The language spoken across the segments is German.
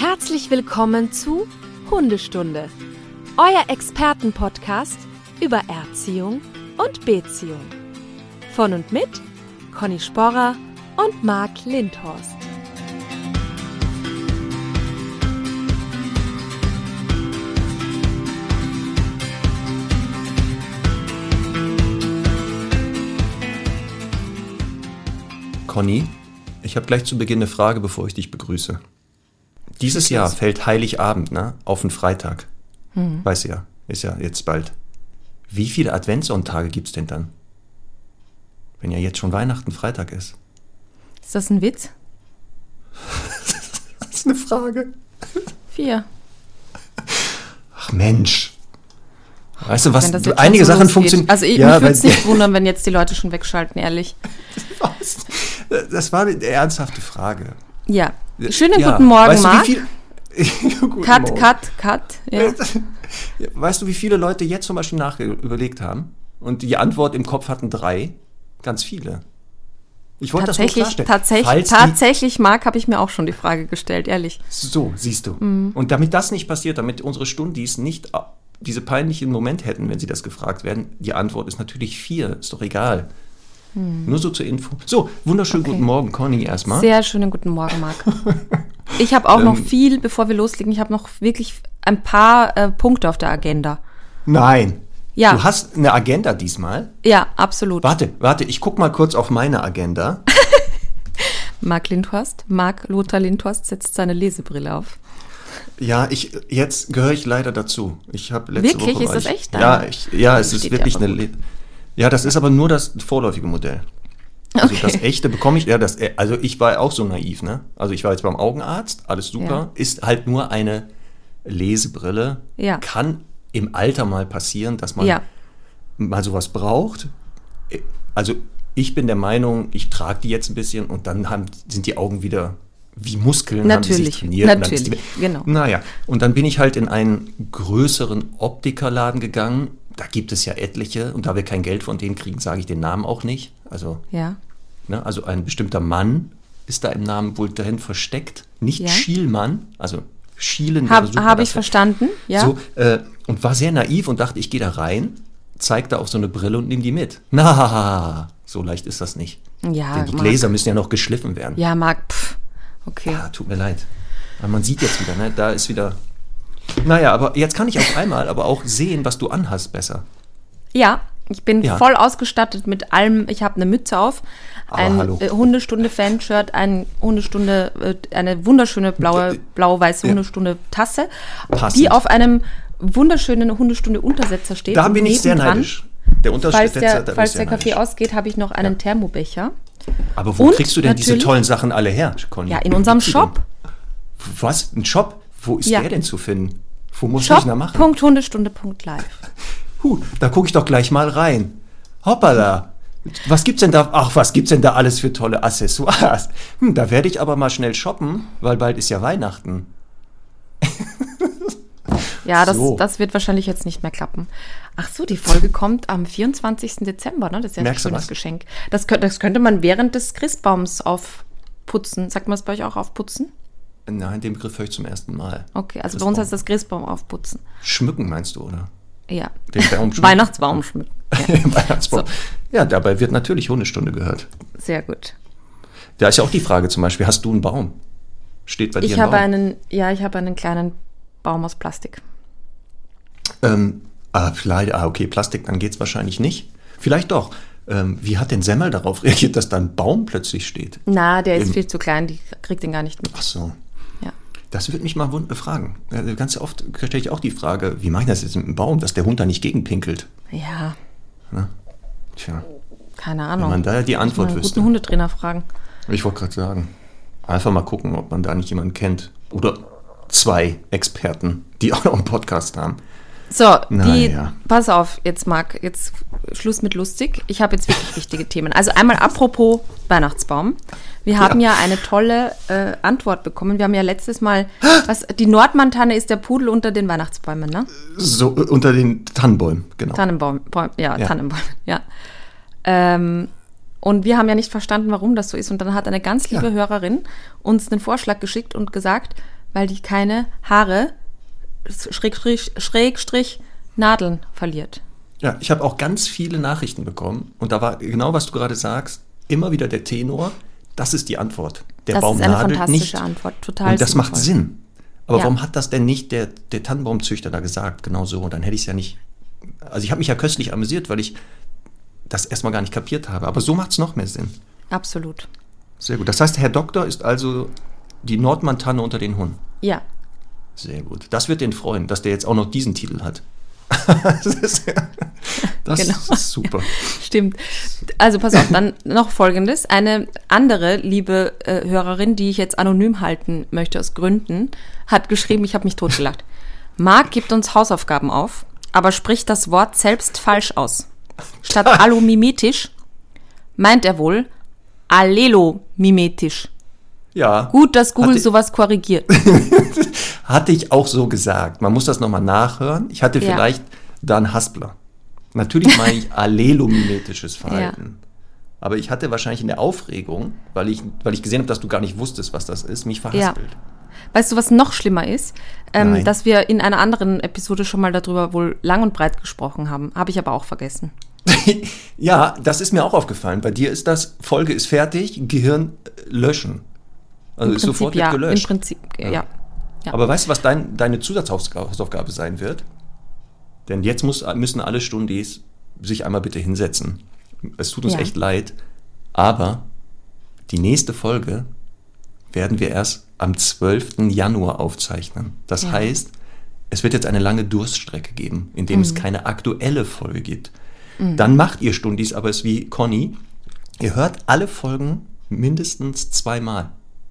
Herzlich willkommen zu Hundestunde, euer Expertenpodcast über Erziehung und Beziehung. Von und mit Conny Sporrer und Marc Lindhorst. Conny, ich habe gleich zu Beginn eine Frage, bevor ich dich begrüße. Dieses Jahr fällt Heiligabend ne, auf den Freitag. Hm. Weißt du ja, ist ja jetzt bald. Wie viele Adventssonntage gibt es denn dann? Wenn ja jetzt schon Weihnachten Freitag ist. Ist das ein Witz? Das ist eine Frage. Vier. Ach Mensch. Weißt du was? Einige so Sachen funktionieren. Also ich, ja, würde es nicht wundern, wenn jetzt die Leute schon wegschalten, ehrlich. Was? Das war eine ernsthafte Frage. Ja. Schönen Ja, guten Morgen, weißt du, Marc. Guten Cut, Morgen. cut, cut. Ja. Weißt du, wie viele Leute jetzt zum Beispiel nach überlegt haben und die Antwort im Kopf hatten drei? Ganz viele. Ich wollte das nur Tatsächlich, klarstellen. tatsächlich, tatsächlich, Marc, habe ich mir auch schon die Frage gestellt, ehrlich. So, siehst du. Mhm. Und damit das nicht passiert, damit unsere Stundis nicht diese peinlichen Moment hätten, wenn sie das gefragt werden, die Antwort ist natürlich vier. Ist doch egal. Nur so zur Info. So, wunderschönen. Okay. guten Morgen, Conny, erstmal. Sehr schönen guten Morgen, Marc. Ich habe auch noch Ähm, viel, bevor wir loslegen, ich habe noch wirklich ein paar äh, Punkte auf der Agenda. Nein. Ja. Du hast eine Agenda diesmal. Ja, absolut. Warte, warte, ich guck mal kurz auf meine Agenda. Marc Lindhorst, Marc Lothar Lindhorst setzt seine Lesebrille auf. Ja, ich jetzt gehöre ich leider dazu. Ich habe letzte Wirklich? Woche Ist war das echt Ja, deine? ich, ja, es ist ja wirklich eine. Le ja, das ist aber nur das vorläufige Modell. Also Okay. das echte bekomme ich. Ja, das. Also ich war auch so naiv, ne? Also ich war jetzt beim Augenarzt, alles super. Ja. Ist halt nur eine Lesebrille. Ja. Kann im Alter mal passieren, dass man Ja, mal sowas braucht. Also ich bin der Meinung, ich trage die jetzt ein bisschen und dann haben, sind die Augen wieder wie Muskeln, haben die sich Natürlich, trainiert. und dann natürlich, die, genau. Naja, und dann bin ich halt in einen größeren Optikerladen gegangen. Da gibt es ja etliche und da wir kein Geld von denen kriegen, sage ich den Namen auch nicht. Also, ja. ne, also ein bestimmter Mann ist da im Namen wohl drin versteckt. Nicht Ja. Schielmann, also Schielen Habe hab ich verstanden, ja. So, äh, und war sehr naiv und dachte, ich gehe da rein, zeig da auf so eine Brille und nehme die mit. Na, so leicht ist das nicht. Ja, Denn die Marc. Gläser müssen ja noch geschliffen werden. Ja, Marc, pff. Okay. Ah, tut mir leid. Aber man sieht jetzt wieder, ne? Da ist wieder. Naja, aber jetzt kann ich auf einmal aber auch sehen, was du anhast besser. Ja, ich bin Ja. voll ausgestattet mit allem. Ich habe eine Mütze auf, Aber ein hallo. äh, Hundestunde-Fanshirt, ein Hundestunde, äh, eine wunderschöne blaue, blau-weiße Ja. Hundestunde-Tasse, die auf einem wunderschönen Hundestunde-Untersetzer steht. Da bin ich sehr neidisch. Der Falls der, bin falls der Kaffee neidisch. ausgeht, habe ich noch einen Thermobecher. Aber wo Und kriegst du denn diese tollen Sachen alle her, Conny? Ja, in unserem Shop. Was? Ein Shop? Wo ist Ja. der denn zu finden? Wo muss ich denn da machen? Shop.hundestunde.live. Huh, da gucke ich doch gleich mal rein. Hoppala. Was gibt's denn da? Ach, was gibt's denn da alles für tolle Accessoires? Hm, da werde ich aber mal schnell shoppen, weil bald ist ja Weihnachten. Ja, das, So. das wird wahrscheinlich jetzt nicht mehr klappen. Ach so, die Folge kommt am 24. Dezember, ne? Das ist ja Merkst ein schönes? Geschenk. Das, das könnte man während des Christbaums aufputzen. Sagt man es bei euch auch aufputzen? Nein, den Begriff höre ich zum ersten Mal. Okay, also bei Christbaum. uns heißt das Christbaum aufputzen. Schmücken meinst du, oder? Ja. Den Baum schmücken. Weihnachtsbaum schmücken. Ja, Weihnachtsbaum. Ja, dabei wird natürlich Hundestunde gehört. sehr gut. Da ist ja auch die Frage zum Beispiel, hast du einen Baum? Steht bei dir Ich ein habe Baum? einen, ja, ich habe einen kleinen Baum aus Plastik. Ähm, ah, vielleicht, ah, okay, Plastik, dann geht's wahrscheinlich nicht. Vielleicht doch. Ähm, wie hat denn Semmel darauf reagiert, dass da ein Baum plötzlich steht? Na, der ist Im- viel zu klein, die kriegt den gar nicht mit. Ach so. Das würde mich mal fragen. Ganz oft stelle ich auch die Frage, wie mache ich das jetzt mit dem Baum, dass der Hund da nicht gegenpinkelt? Ja, Tja, keine wenn Ahnung. man da die Antwort einen wüsste. guten Hundetrainer fragen. Ich wollte gerade sagen. Einfach mal gucken, ob man da nicht jemanden kennt. Oder zwei Experten, die auch noch einen Podcast haben. So, Na die, ja. pass auf, jetzt Marc, jetzt Schluss mit lustig. Ich habe jetzt wirklich wichtige Themen. Also einmal apropos Weihnachtsbaum. Wir haben ja, eine tolle äh, Antwort bekommen. Wir haben ja letztes Mal, was, die Nordmantanne ist der Pudel unter den Weihnachtsbäumen, ne? So äh, unter den Tannenbäumen, genau. Tannenbaum, Bäum, ja, Ja. Tannenbaum, ja. Ähm, und wir haben ja nicht verstanden, warum das so ist. Und dann hat eine ganz liebe Ja. Hörerin uns einen Vorschlag geschickt und gesagt, weil die keine Haare, Schrägstrich, Schrägstrich Nadeln verliert. Ja, ich habe auch ganz viele Nachrichten bekommen und da war genau, was du gerade sagst, immer wieder der Tenor, das ist die Antwort. Der Das Baum ist eine nadelt fantastische nicht. Antwort, total Und das macht. Sinn. Aber Ja. warum hat das denn nicht der, der Tannenbaumzüchter da gesagt? Genau so. Dann hätte ich es ja nicht. Also ich habe mich ja köstlich amüsiert, weil ich das erstmal gar nicht kapiert habe. Aber so macht es noch mehr Sinn. Absolut. Sehr gut. Das heißt, Herr Doktor ist also die Nordmantanne unter den Hunden. Ja. Sehr gut. Das wird den freuen, dass der jetzt auch noch diesen Titel hat. das ist, das Genau. ist super. Stimmt. Also pass auf, dann noch Folgendes. Eine andere liebe äh, Hörerin, die ich jetzt anonym halten möchte aus Gründen, hat geschrieben, ich habe mich totgelacht. Marc gibt uns Hausaufgaben auf, aber spricht das Wort selbst falsch aus. Statt alumimetisch meint er wohl allelomimetisch. Ja. Gut, dass Google Hatte- sowas korrigiert. Hatte ich auch so gesagt. Man muss das nochmal nachhören. Ich hatte Ja. vielleicht da einen Haspler. Natürlich meine ich allelomimetisches Verhalten. Aber ich hatte wahrscheinlich in der Aufregung, weil ich, weil ich gesehen habe, dass du gar nicht wusstest, was das ist, mich verhaspelt. Weißt du, was noch schlimmer ist? Ähm, dass wir in einer anderen Episode schon mal darüber wohl lang und breit gesprochen haben. Habe ich aber auch vergessen. Ja, das ist mir auch aufgefallen. Bei dir ist das, Folge ist fertig, Gehirn äh, löschen. Also ist sofort ja. gelöscht. Im Prinzip, ja. ja. Aber weißt du, was dein, deine Zusatzhausaufgabe sein wird? Denn jetzt muss, müssen alle Stundis sich einmal bitte hinsetzen. Es tut uns Ja. echt leid, aber die nächste Folge werden wir erst am 12. Januar aufzeichnen. Das Ja. heißt, es wird jetzt eine lange Durststrecke geben, in dem es keine aktuelle Folge gibt. Dann macht ihr Stundis aber es wie Conny. Ihr hört alle Folgen mindestens zweimal.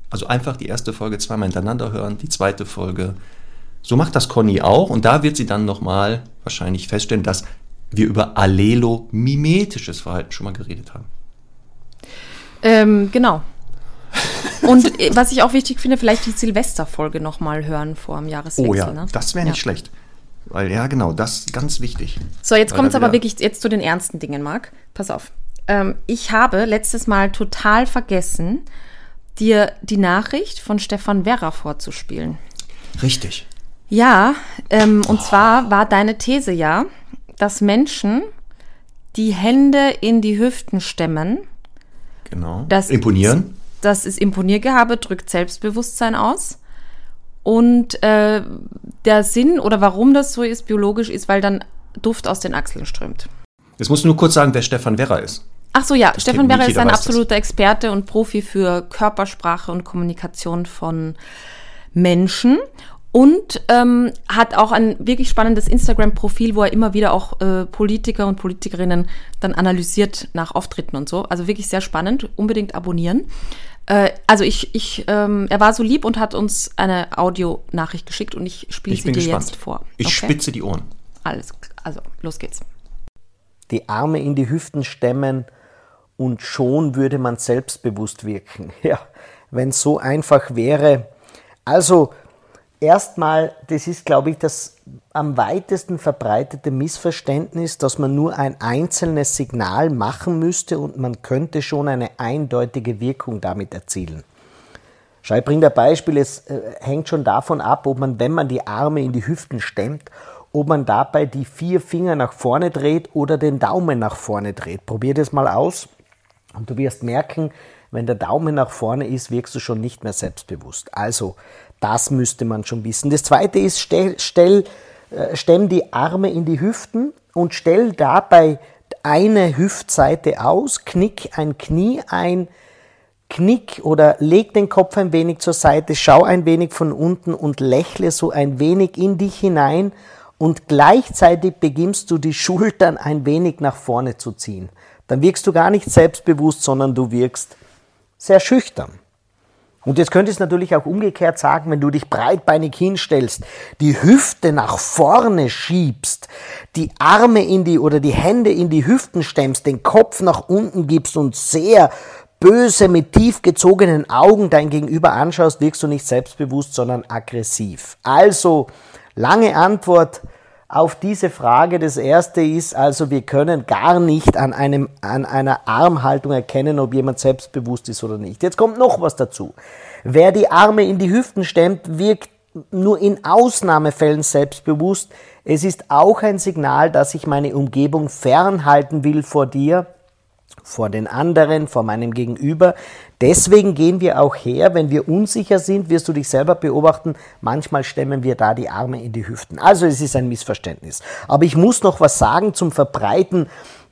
Also einfach die erste Folge zweimal hintereinander hören, die zweite Folge. So macht das Conny auch und da wird sie dann nochmal wahrscheinlich feststellen, dass wir über allelomimetisches Verhalten schon mal geredet haben. Ähm, genau. Und äh, was ich auch wichtig finde, vielleicht die Silvesterfolge nochmal hören vor dem Jahreswechsel. Oh ja, ne? das wäre nicht Ja. schlecht. Weil ja, genau, das ist ganz wichtig. So, jetzt kommt es aber wirklich jetzt zu den ernsten Dingen, Marc. Pass auf. Ähm, ich habe letztes Mal total vergessen, dir die Nachricht von Stefan Werra vorzuspielen. Richtig. Ja, ähm, und zwar war deine These ja, dass Menschen die Hände in die Hüften stemmen. Genau. Das Imponieren. Das ist Imponiergehabe, drückt Selbstbewusstsein aus. Und äh, der Sinn oder warum das so ist, biologisch, ist, weil dann Duft aus den Achseln strömt. Jetzt musst du nur kurz sagen, wer Stefan Werra ist. Ach so, ja, Stefan kennt Werra nicht ist ein weiß das. absoluter Experte und Profi für Körpersprache und Kommunikation von Menschen und ähm, hat auch ein wirklich spannendes Instagram-Profil, wo er immer wieder auch äh, Politiker und Politikerinnen dann analysiert nach Auftritten und so. Also wirklich sehr spannend. Unbedingt abonnieren. Äh, also ich, ich ähm, er war so lieb und hat uns eine Audionachricht geschickt und ich spiele sie bin dir gespannt. jetzt vor. Ich spitze die Ohren. Alles, also los geht's. die Arme in die Hüften stemmen und schon würde man selbstbewusst wirken. Ja, wenn es so einfach wäre. Also erstmal, das ist, glaube ich, das am weitesten verbreitete Missverständnis, dass man nur ein einzelnes Signal machen müsste und man könnte schon eine eindeutige Wirkung damit erzielen. Schau, ich bringe ein Beispiel, es äh, hängt schon davon ab, ob man, wenn man die Arme in die Hüften stemmt, ob man dabei die vier Finger nach vorne dreht oder den Daumen nach vorne dreht. Probier das mal aus und du wirst merken, wenn der Daumen nach vorne ist, wirkst du schon nicht mehr selbstbewusst. Also, das müsste man schon wissen. Das zweite ist, stell, stell, äh, stemm die Arme in die Hüften und stell dabei eine Hüftseite aus, knick ein Knie ein, Knick oder leg den Kopf ein wenig zur Seite, schau ein wenig von unten und lächle so ein wenig in dich hinein und gleichzeitig beginnst du die Schultern ein wenig nach vorne zu ziehen. Dann wirkst du gar nicht selbstbewusst, sondern du wirkst sehr schüchtern. Und jetzt könntest du natürlich auch umgekehrt sagen, wenn du dich breitbeinig hinstellst, die Hüfte nach vorne schiebst, die Arme in die oder die Hände in die Hüften stemmst, den Kopf nach unten gibst und sehr böse mit tief gezogenen Augen dein Gegenüber anschaust, wirkst du nicht selbstbewusst, sondern aggressiv. Also, lange Antwort, auf diese Frage. Das erste ist also, wir können gar nicht an, einem, an einer Armhaltung erkennen, ob jemand selbstbewusst ist oder nicht. Jetzt kommt noch was dazu. Wer die Arme in die Hüften stemmt, wirkt nur in Ausnahmefällen selbstbewusst. Es ist auch ein Signal, dass ich meine Umgebung fernhalten will vor dir, vor den anderen, vor meinem Gegenüber. Deswegen gehen wir auch her, wenn wir unsicher sind, wirst du dich selber beobachten, manchmal stemmen wir da die Arme in die Hüften. Also es ist ein Missverständnis. Aber ich muss noch was sagen zum Verbreiten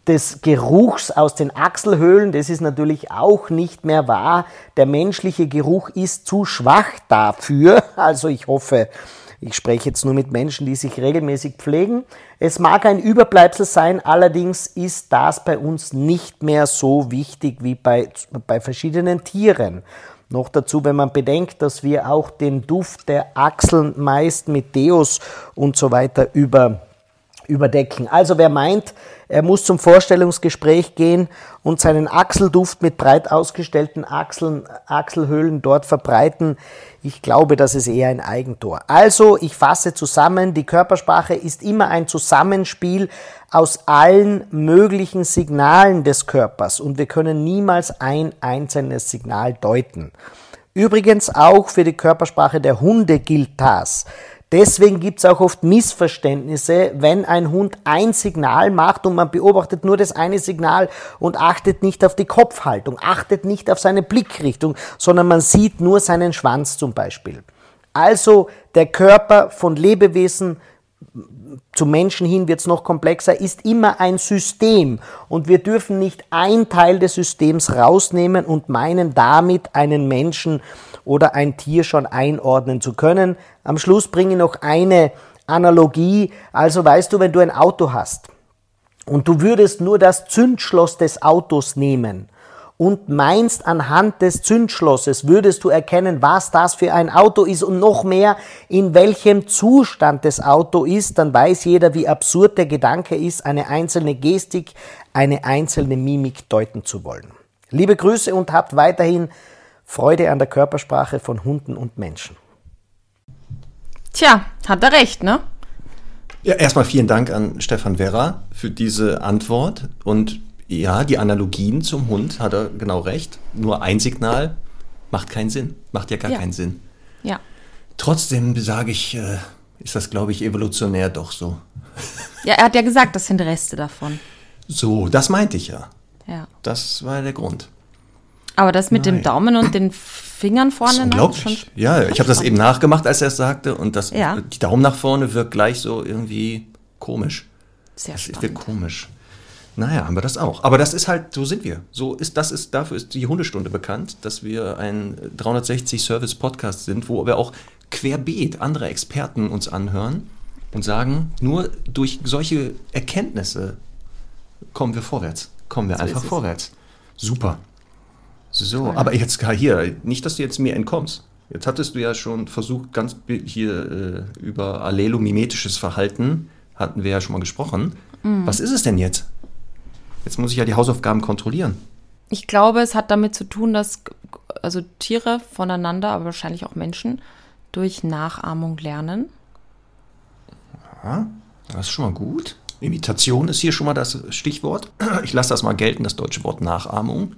des Geruchs aus den Achselhöhlen. Das ist natürlich auch nicht mehr wahr. Der menschliche Geruch ist zu schwach dafür. Also ich hoffe, ich spreche jetzt nur mit Menschen, die sich regelmäßig pflegen. Es mag ein Überbleibsel sein, allerdings ist das bei uns nicht mehr so wichtig wie bei, bei verschiedenen Tieren. Noch dazu, wenn man bedenkt, dass wir auch den Duft der Achseln meist mit Deos und so weiter über überdecken. Also wer meint, er muss zum Vorstellungsgespräch gehen und seinen Achselduft mit breit ausgestellten Achseln, Achselhöhlen dort verbreiten, ich glaube, das ist eher ein Eigentor. Also, ich fasse zusammen, die Körpersprache ist immer ein Zusammenspiel aus allen möglichen Signalen des Körpers und wir können niemals ein einzelnes Signal deuten. Übrigens auch für die Körpersprache der Hunde gilt das. Deswegen gibt es auch oft Missverständnisse, wenn ein Hund ein Signal macht und man beobachtet nur das eine Signal und achtet nicht auf die Kopfhaltung, achtet nicht auf seine Blickrichtung, sondern man sieht nur seinen Schwanz zum Beispiel. Also der Körper von Lebewesen zum Menschen hin wird es noch komplexer, ist immer ein System. Und wir dürfen nicht ein Teil des Systems rausnehmen und meinen, damit einen Menschen oder ein Tier schon einordnen zu können. Am Schluss bringe ich noch eine Analogie. Also weißt du, wenn du ein Auto hast und du würdest nur das Zündschloss des Autos nehmen und meinst anhand des Zündschlosses würdest du erkennen, was das für ein Auto ist und noch mehr, in welchem Zustand das Auto ist, dann weiß jeder, wie absurd der Gedanke ist, eine einzelne Gestik, eine einzelne Mimik deuten zu wollen. Liebe Grüße und habt weiterhin Freude an der Körpersprache von Hunden und Menschen. Tja, hat er recht, ne? Ja, erstmal vielen Dank an Stefan Werra für diese Antwort. Und ja, die Analogien zum Hund hat er genau recht. Nur ein Signal macht keinen Sinn. Macht ja gar ja. keinen Sinn. Ja. Trotzdem sage ich, äh, ist das, glaube ich, evolutionär doch so. Ja, er hat ja gesagt, das sind Reste davon. So, das meinte ich ja. Ja. Das war der Grund. Aber das mit Nein. dem Daumen und den Fingern vorne unglaublich. Schon ja, ich habe das eben nachgemacht, als er es sagte. Und das, ja. die Daumen nach vorne wirkt gleich so irgendwie komisch. Sehr das spannend. wirkt komisch. Naja, haben wir das auch. Aber das ist halt, so sind wir. So ist, das ist, dafür ist die Hundestunde bekannt, dass wir ein 360-Service-Podcast sind, wo wir auch querbeet andere Experten uns anhören und sagen, nur durch solche Erkenntnisse kommen wir vorwärts. Kommen wir so einfach vorwärts. Super. So, aber jetzt hier, nicht, dass du jetzt mir entkommst. Jetzt hattest du ja schon versucht, ganz hier äh, über allelomimetisches Verhalten, hatten wir ja schon mal gesprochen. Mhm. Was ist es denn jetzt? Jetzt muss ich ja die Hausaufgaben kontrollieren. Ich glaube, es hat damit zu tun, dass also Tiere voneinander, aber wahrscheinlich auch Menschen, durch Nachahmung lernen. Ja, das ist schon mal gut. Imitation ist hier schon mal das Stichwort. Ich lasse das mal gelten, das deutsche Wort Nachahmung.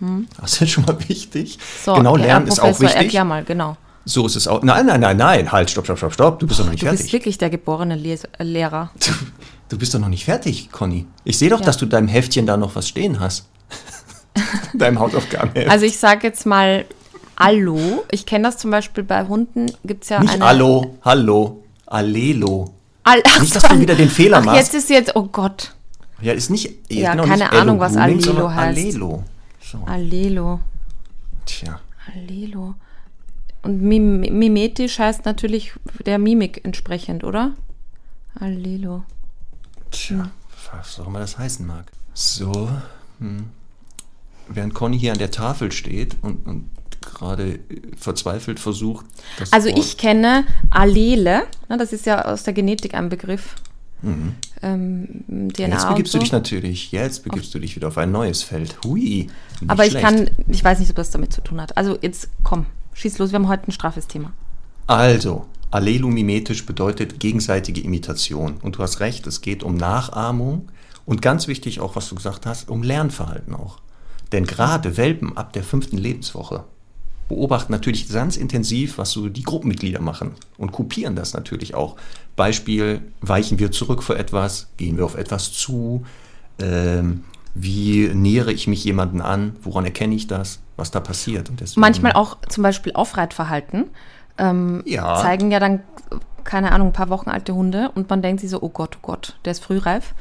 Hm. Das ist schon mal wichtig. So, genau, Lernen ist auch wichtig. Erklär mal, genau. So ist es auch. Nein, nein, nein, nein. Halt, stopp, stopp, stopp, stopp. Du bist oh, doch noch nicht du fertig. Du bist wirklich der geborene Les Lehrer. Du, du, bist doch noch nicht fertig, Conny. Ich sehe doch, ja. dass du deinem Heftchen da noch was stehen hast. Deinem Hausaufgabenheft. Also ich sage jetzt mal Allo. Ich kenne das zum Beispiel bei Hunden. Gibt es ja Nicht eine... Allo, Hallo, Allelo. All, ach, nicht, dass du wieder den Fehler ach, machst. Jetzt ist jetzt, oh Gott. Ja, ist nicht. Ja, genau, keine nicht Ahnung, was Allelo heißt. Allelo. So. Allelo. Tja. Allelo. Und mim mimetisch heißt natürlich der Mimik entsprechend, oder? Allelo. Tja, hm. was auch immer das heißen mag. So. Hm. Während Conny hier an der Tafel steht und, und gerade verzweifelt versucht. also Wort ich kenne Allele, ne, das ist ja aus der Genetik ein Begriff. Mhm. Ähm, DNA jetzt begibst so. du dich natürlich, jetzt begibst auf du dich wieder auf ein neues Feld. Hui. Aber ich schlecht. kann, ich weiß nicht, ob das damit zu tun hat. Also jetzt komm, schieß los, wir haben heute ein straffes Thema. Also, Allelomimetisch bedeutet gegenseitige Imitation. Und du hast recht, es geht um Nachahmung und ganz wichtig auch, was du gesagt hast, um Lernverhalten auch. Denn gerade Welpen ab der fünften Lebenswoche beobachten natürlich ganz intensiv, was so die Gruppenmitglieder machen und kopieren das natürlich auch. Beispiel, weichen wir zurück vor etwas, gehen wir auf etwas zu, ähm, wie nähere ich mich jemanden an, woran erkenne ich das, was da passiert. Manchmal auch zum Beispiel Aufreitverhalten ähm, ja. zeigen ja dann, keine Ahnung, ein paar Wochen alte Hunde und man denkt sich so, oh Gott, oh Gott, der ist frühreif.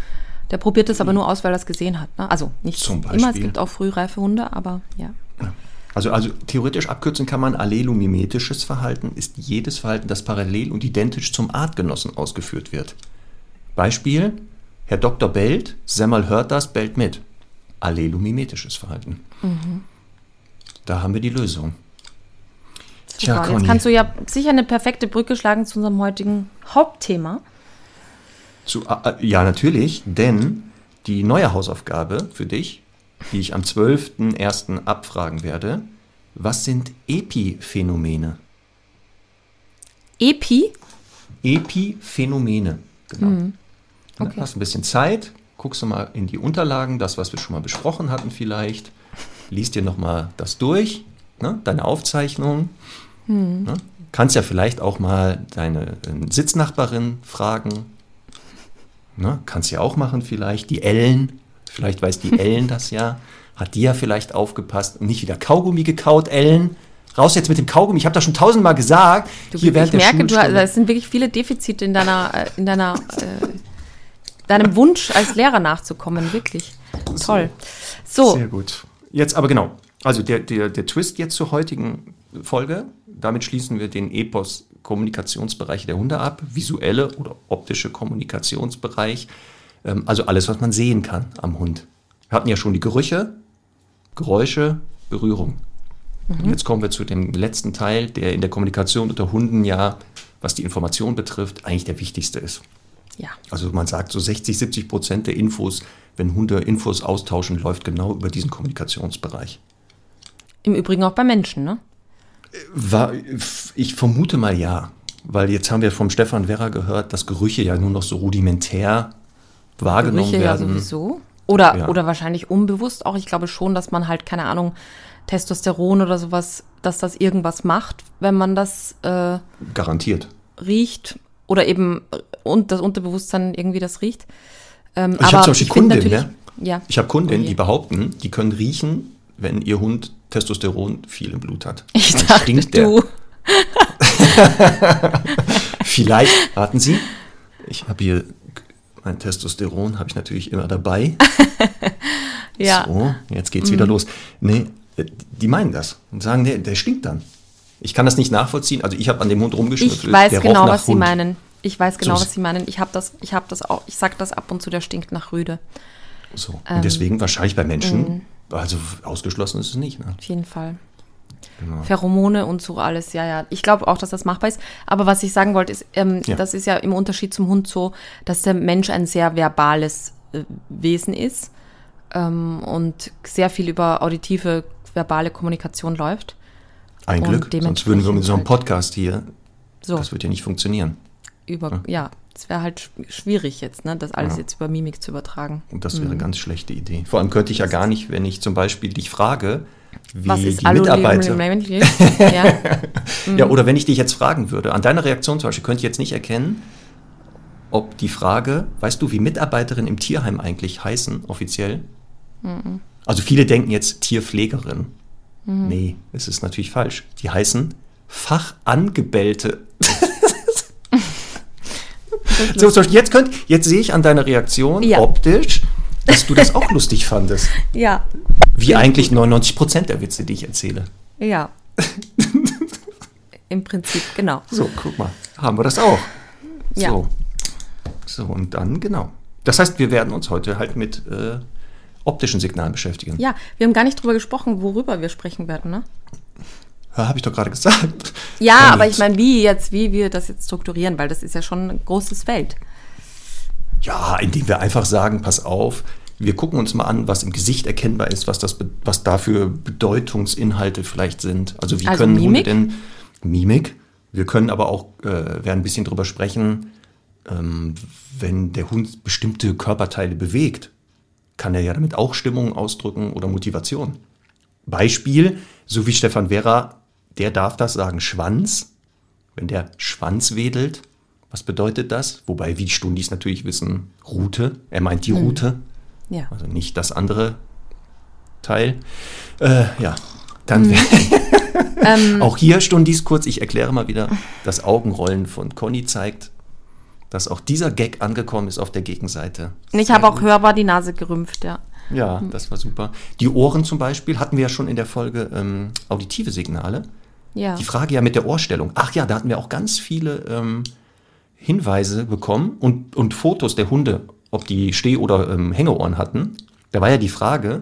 Der probiert es aber nur aus, weil er es gesehen hat. Ne? Also nicht immer, es gibt auch frühreife Hunde, aber ja. ja. Also, also theoretisch abkürzen kann man allelomimetisches Verhalten ist jedes Verhalten, das parallel und identisch zum Artgenossen ausgeführt wird. Beispiel, Herr Dr. bellt, Semmel hört das, bellt mit. Allelomimetisches Verhalten. Mhm. Da haben wir die Lösung. Tja, Jetzt kannst du ja sicher eine perfekte Brücke schlagen zu unserem heutigen Hauptthema. Zu, äh, ja, natürlich, denn die neue Hausaufgabe für dich, die ich am 12.01. abfragen werde, was sind Epiphänomene? Epi? Epiphänomene, genau. Mhm. Okay. Hast ein bisschen Zeit, guckst du mal in die Unterlagen, das, was wir schon mal besprochen hatten vielleicht, liest dir nochmal das durch, ne, deine Aufzeichnung. Mhm. Ne, kannst ja vielleicht auch mal deine äh, Sitznachbarin fragen, Ne? Kannst ja auch machen vielleicht. Die Ellen, vielleicht weiß die Ellen das ja. Hat die ja vielleicht aufgepasst und nicht wieder Kaugummi gekaut, Ellen. Raus jetzt mit dem Kaugummi. Ich habe das schon tausendmal gesagt. Du, hier ich merke, du, es sind wirklich viele Defizite in deiner, äh, in deiner, äh, deinem Wunsch als Lehrer nachzukommen. Wirklich. So. Toll. So. Sehr gut. Jetzt aber genau. Also der, der, der Twist jetzt zur heutigen Folge. Damit schließen wir den Epos Kommunikationsbereiche der Hunde ab, visuelle oder optische Kommunikationsbereich, also alles, was man sehen kann am Hund. Wir hatten ja schon die Gerüche, Geräusche, Berührung. Mhm. jetzt kommen wir zu dem letzten Teil, der in der Kommunikation unter Hunden ja, was die Information betrifft, eigentlich der wichtigste ist. Ja. Also man sagt so 60, 70 Prozent der Infos, wenn Hunde Infos austauschen, läuft genau über diesen Kommunikationsbereich. Im Übrigen auch bei Menschen, ne? War, ich vermute mal ja, weil jetzt haben wir vom Stefan Werra gehört, dass Gerüche ja nur noch so rudimentär wahrgenommen Gerüche werden. Ja sowieso. Oder, ja. oder wahrscheinlich unbewusst auch. Ich glaube schon, dass man halt, keine Ahnung, Testosteron oder sowas, dass das irgendwas macht, wenn man das äh, garantiert riecht oder eben äh, und das Unterbewusstsein irgendwie das riecht. Ähm, ich habe zum Beispiel Kunden, ne? ja. Ich habe Kunden, oh die behaupten, die können riechen, wenn ihr Hund Testosteron viel im Blut hat. Ich Dann dachte, stinkt du. Vielleicht, warten Sie, ich habe hier mein Testosteron, habe ich natürlich immer dabei. ja. So, jetzt geht's mhm. wieder los. Nee, die meinen das und sagen, nee, der stinkt dann. Ich kann das nicht nachvollziehen. Also ich habe an dem Hund rumgeschnüffelt. Ich weiß genau, was Hund. Sie meinen. Ich weiß genau, so. was Sie meinen. Ich habe das, ich habe das auch, ich sage das ab und zu, der stinkt nach Rüde. So. Und ähm, deswegen wahrscheinlich bei Menschen mhm. Also ausgeschlossen ist es nicht. Ne? Auf jeden Fall. Genau. Pheromone und so alles, ja, ja. Ich glaube auch, dass das machbar ist. Aber was ich sagen wollte, ist, ähm, ja. das ist ja im Unterschied zum Hund so, dass der Mensch ein sehr verbales äh, Wesen ist ähm, und sehr viel über auditive, verbale Kommunikation läuft. Ein Glück, sonst würden wir mit so einem Podcast hier, so. das wird ja nicht funktionieren. Über, ja, ja es wäre halt schwierig jetzt, ne, das alles ja. jetzt über Mimik zu übertragen. Und das wäre mhm. eine ganz schlechte Idee. Vor allem könnte ich ja gar nicht, wenn ich zum Beispiel dich frage, wie Was ist die Mitarbeiter. ja. ja, oder wenn ich dich jetzt fragen würde, an deiner Reaktion zum Beispiel, könnte ich jetzt nicht erkennen, ob die Frage, weißt du, wie Mitarbeiterinnen im Tierheim eigentlich heißen, offiziell? Mhm. Also viele denken jetzt Tierpflegerin. Mhm. Nee, es ist natürlich falsch. Die heißen Fachangebellte. So, so, jetzt, könnt, jetzt sehe ich an deiner Reaktion ja. optisch, dass du das auch lustig fandest. Ja. Wie eigentlich 99 Prozent der Witze, die ich erzähle. Ja. Im Prinzip, genau. So, guck mal, haben wir das auch. Ja. So, so und dann, genau. Das heißt, wir werden uns heute halt mit äh, optischen Signalen beschäftigen. Ja, wir haben gar nicht drüber gesprochen, worüber wir sprechen werden, ne? Habe ich doch gerade gesagt. Ja, aber ich meine, wie jetzt, wie wir das jetzt strukturieren, weil das ist ja schon ein großes Feld. Ja, indem wir einfach sagen, pass auf, wir gucken uns mal an, was im Gesicht erkennbar ist, was das, was dafür Bedeutungsinhalte vielleicht sind. Also wie also können Mimik? Hunde denn Mimik? Wir können aber auch, äh, werden ein bisschen drüber sprechen, ähm, wenn der Hund bestimmte Körperteile bewegt, kann er ja damit auch Stimmung ausdrücken oder Motivation. Beispiel, so wie Stefan Werra, der darf das sagen, Schwanz. Wenn der Schwanz wedelt, was bedeutet das? Wobei, wie die Stundis natürlich wissen, Route. Er meint die Mhm. Route, Ja. also nicht das andere Teil. Äh, ja, dann Mhm. wär- auch hier Stundis kurz, ich erkläre mal wieder, das Augenrollen von Conny zeigt, dass auch dieser Gag angekommen ist auf der Gegenseite. Ich habe auch hörbar die Nase gerümpft, ja. Ja, das war super. Die Ohren zum Beispiel hatten wir ja schon in der Folge ähm, auditive Signale. Ja. Die Frage ja mit der Ohrstellung. Ach ja, da hatten wir auch ganz viele ähm, Hinweise bekommen und, und Fotos der Hunde, ob die Steh- oder ähm, Hängeohren hatten. Da war ja die Frage,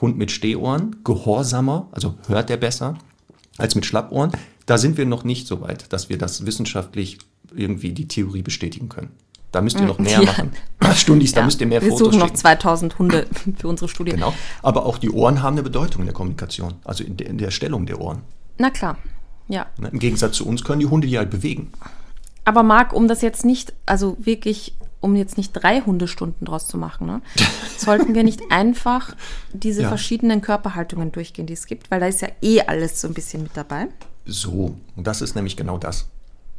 Hund mit Stehohren, gehorsamer, also hört er besser als mit Schlappohren. Da sind wir noch nicht so weit, dass wir das wissenschaftlich irgendwie die Theorie bestätigen können. Da müsst ihr noch mehr Ja. machen. Stundis, da ja. müsst ihr mehr Wir Fotos suchen noch schicken. 2000 Hunde für unsere Studie. Genau. Aber auch die Ohren haben eine Bedeutung in der Kommunikation, also in der, in der Stellung der Ohren. Na klar, ja. Ne? Im Gegensatz zu uns können die Hunde die halt bewegen. Aber Marc, um das jetzt nicht, also wirklich, um jetzt nicht drei Hundestunden draus zu machen, ne, sollten wir nicht einfach diese Ja. verschiedenen Körperhaltungen durchgehen, die es gibt, weil da ist ja eh alles so ein bisschen mit dabei. So, und das ist nämlich genau das.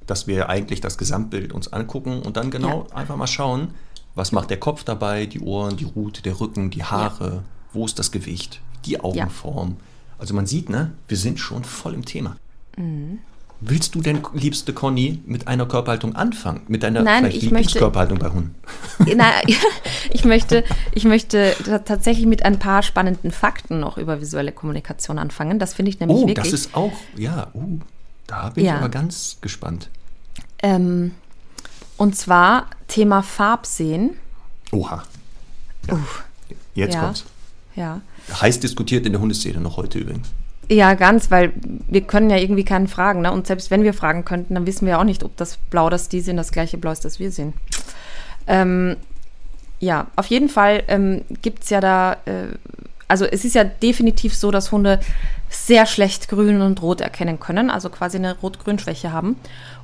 Dass wir eigentlich das Gesamtbild uns angucken und dann genau einfach mal schauen, was macht der Kopf dabei, die Ohren, die Rute, der Rücken, die Haare, wo ist das Gewicht, die Augenform. Also man sieht, ne, wir sind schon voll im Thema. Mhm. Willst du denn, liebste Conny, mit einer Körperhaltung anfangen? Mit deiner Nein, ich Lieblingskörperhaltung bei Hunden? Na, ich möchte, ich möchte ta- tatsächlich mit ein paar spannenden Fakten noch über visuelle Kommunikation anfangen. Das finde ich nämlich Oh, wirklich. das ist auch, ja, uh, da bin Ja. ich aber ganz gespannt. ähm, und zwar Thema Farbsehen. Oha. Ja. Jetzt ja. kommt's. Ja. Heiß diskutiert in der Hundeszene noch heute übrigens. Ja, ganz, weil wir können ja irgendwie keinen fragen. Ne? Und selbst wenn wir fragen könnten, dann wissen wir auch nicht, ob das Blau, das die sehen, das gleiche Blau ist, das wir sehen. Ähm, ja, auf jeden Fall ähm, gibt es ja da, äh, also es ist ja definitiv so, dass Hunde sehr schlecht grün und rot erkennen können, also quasi eine Rot-Grün-Schwäche haben.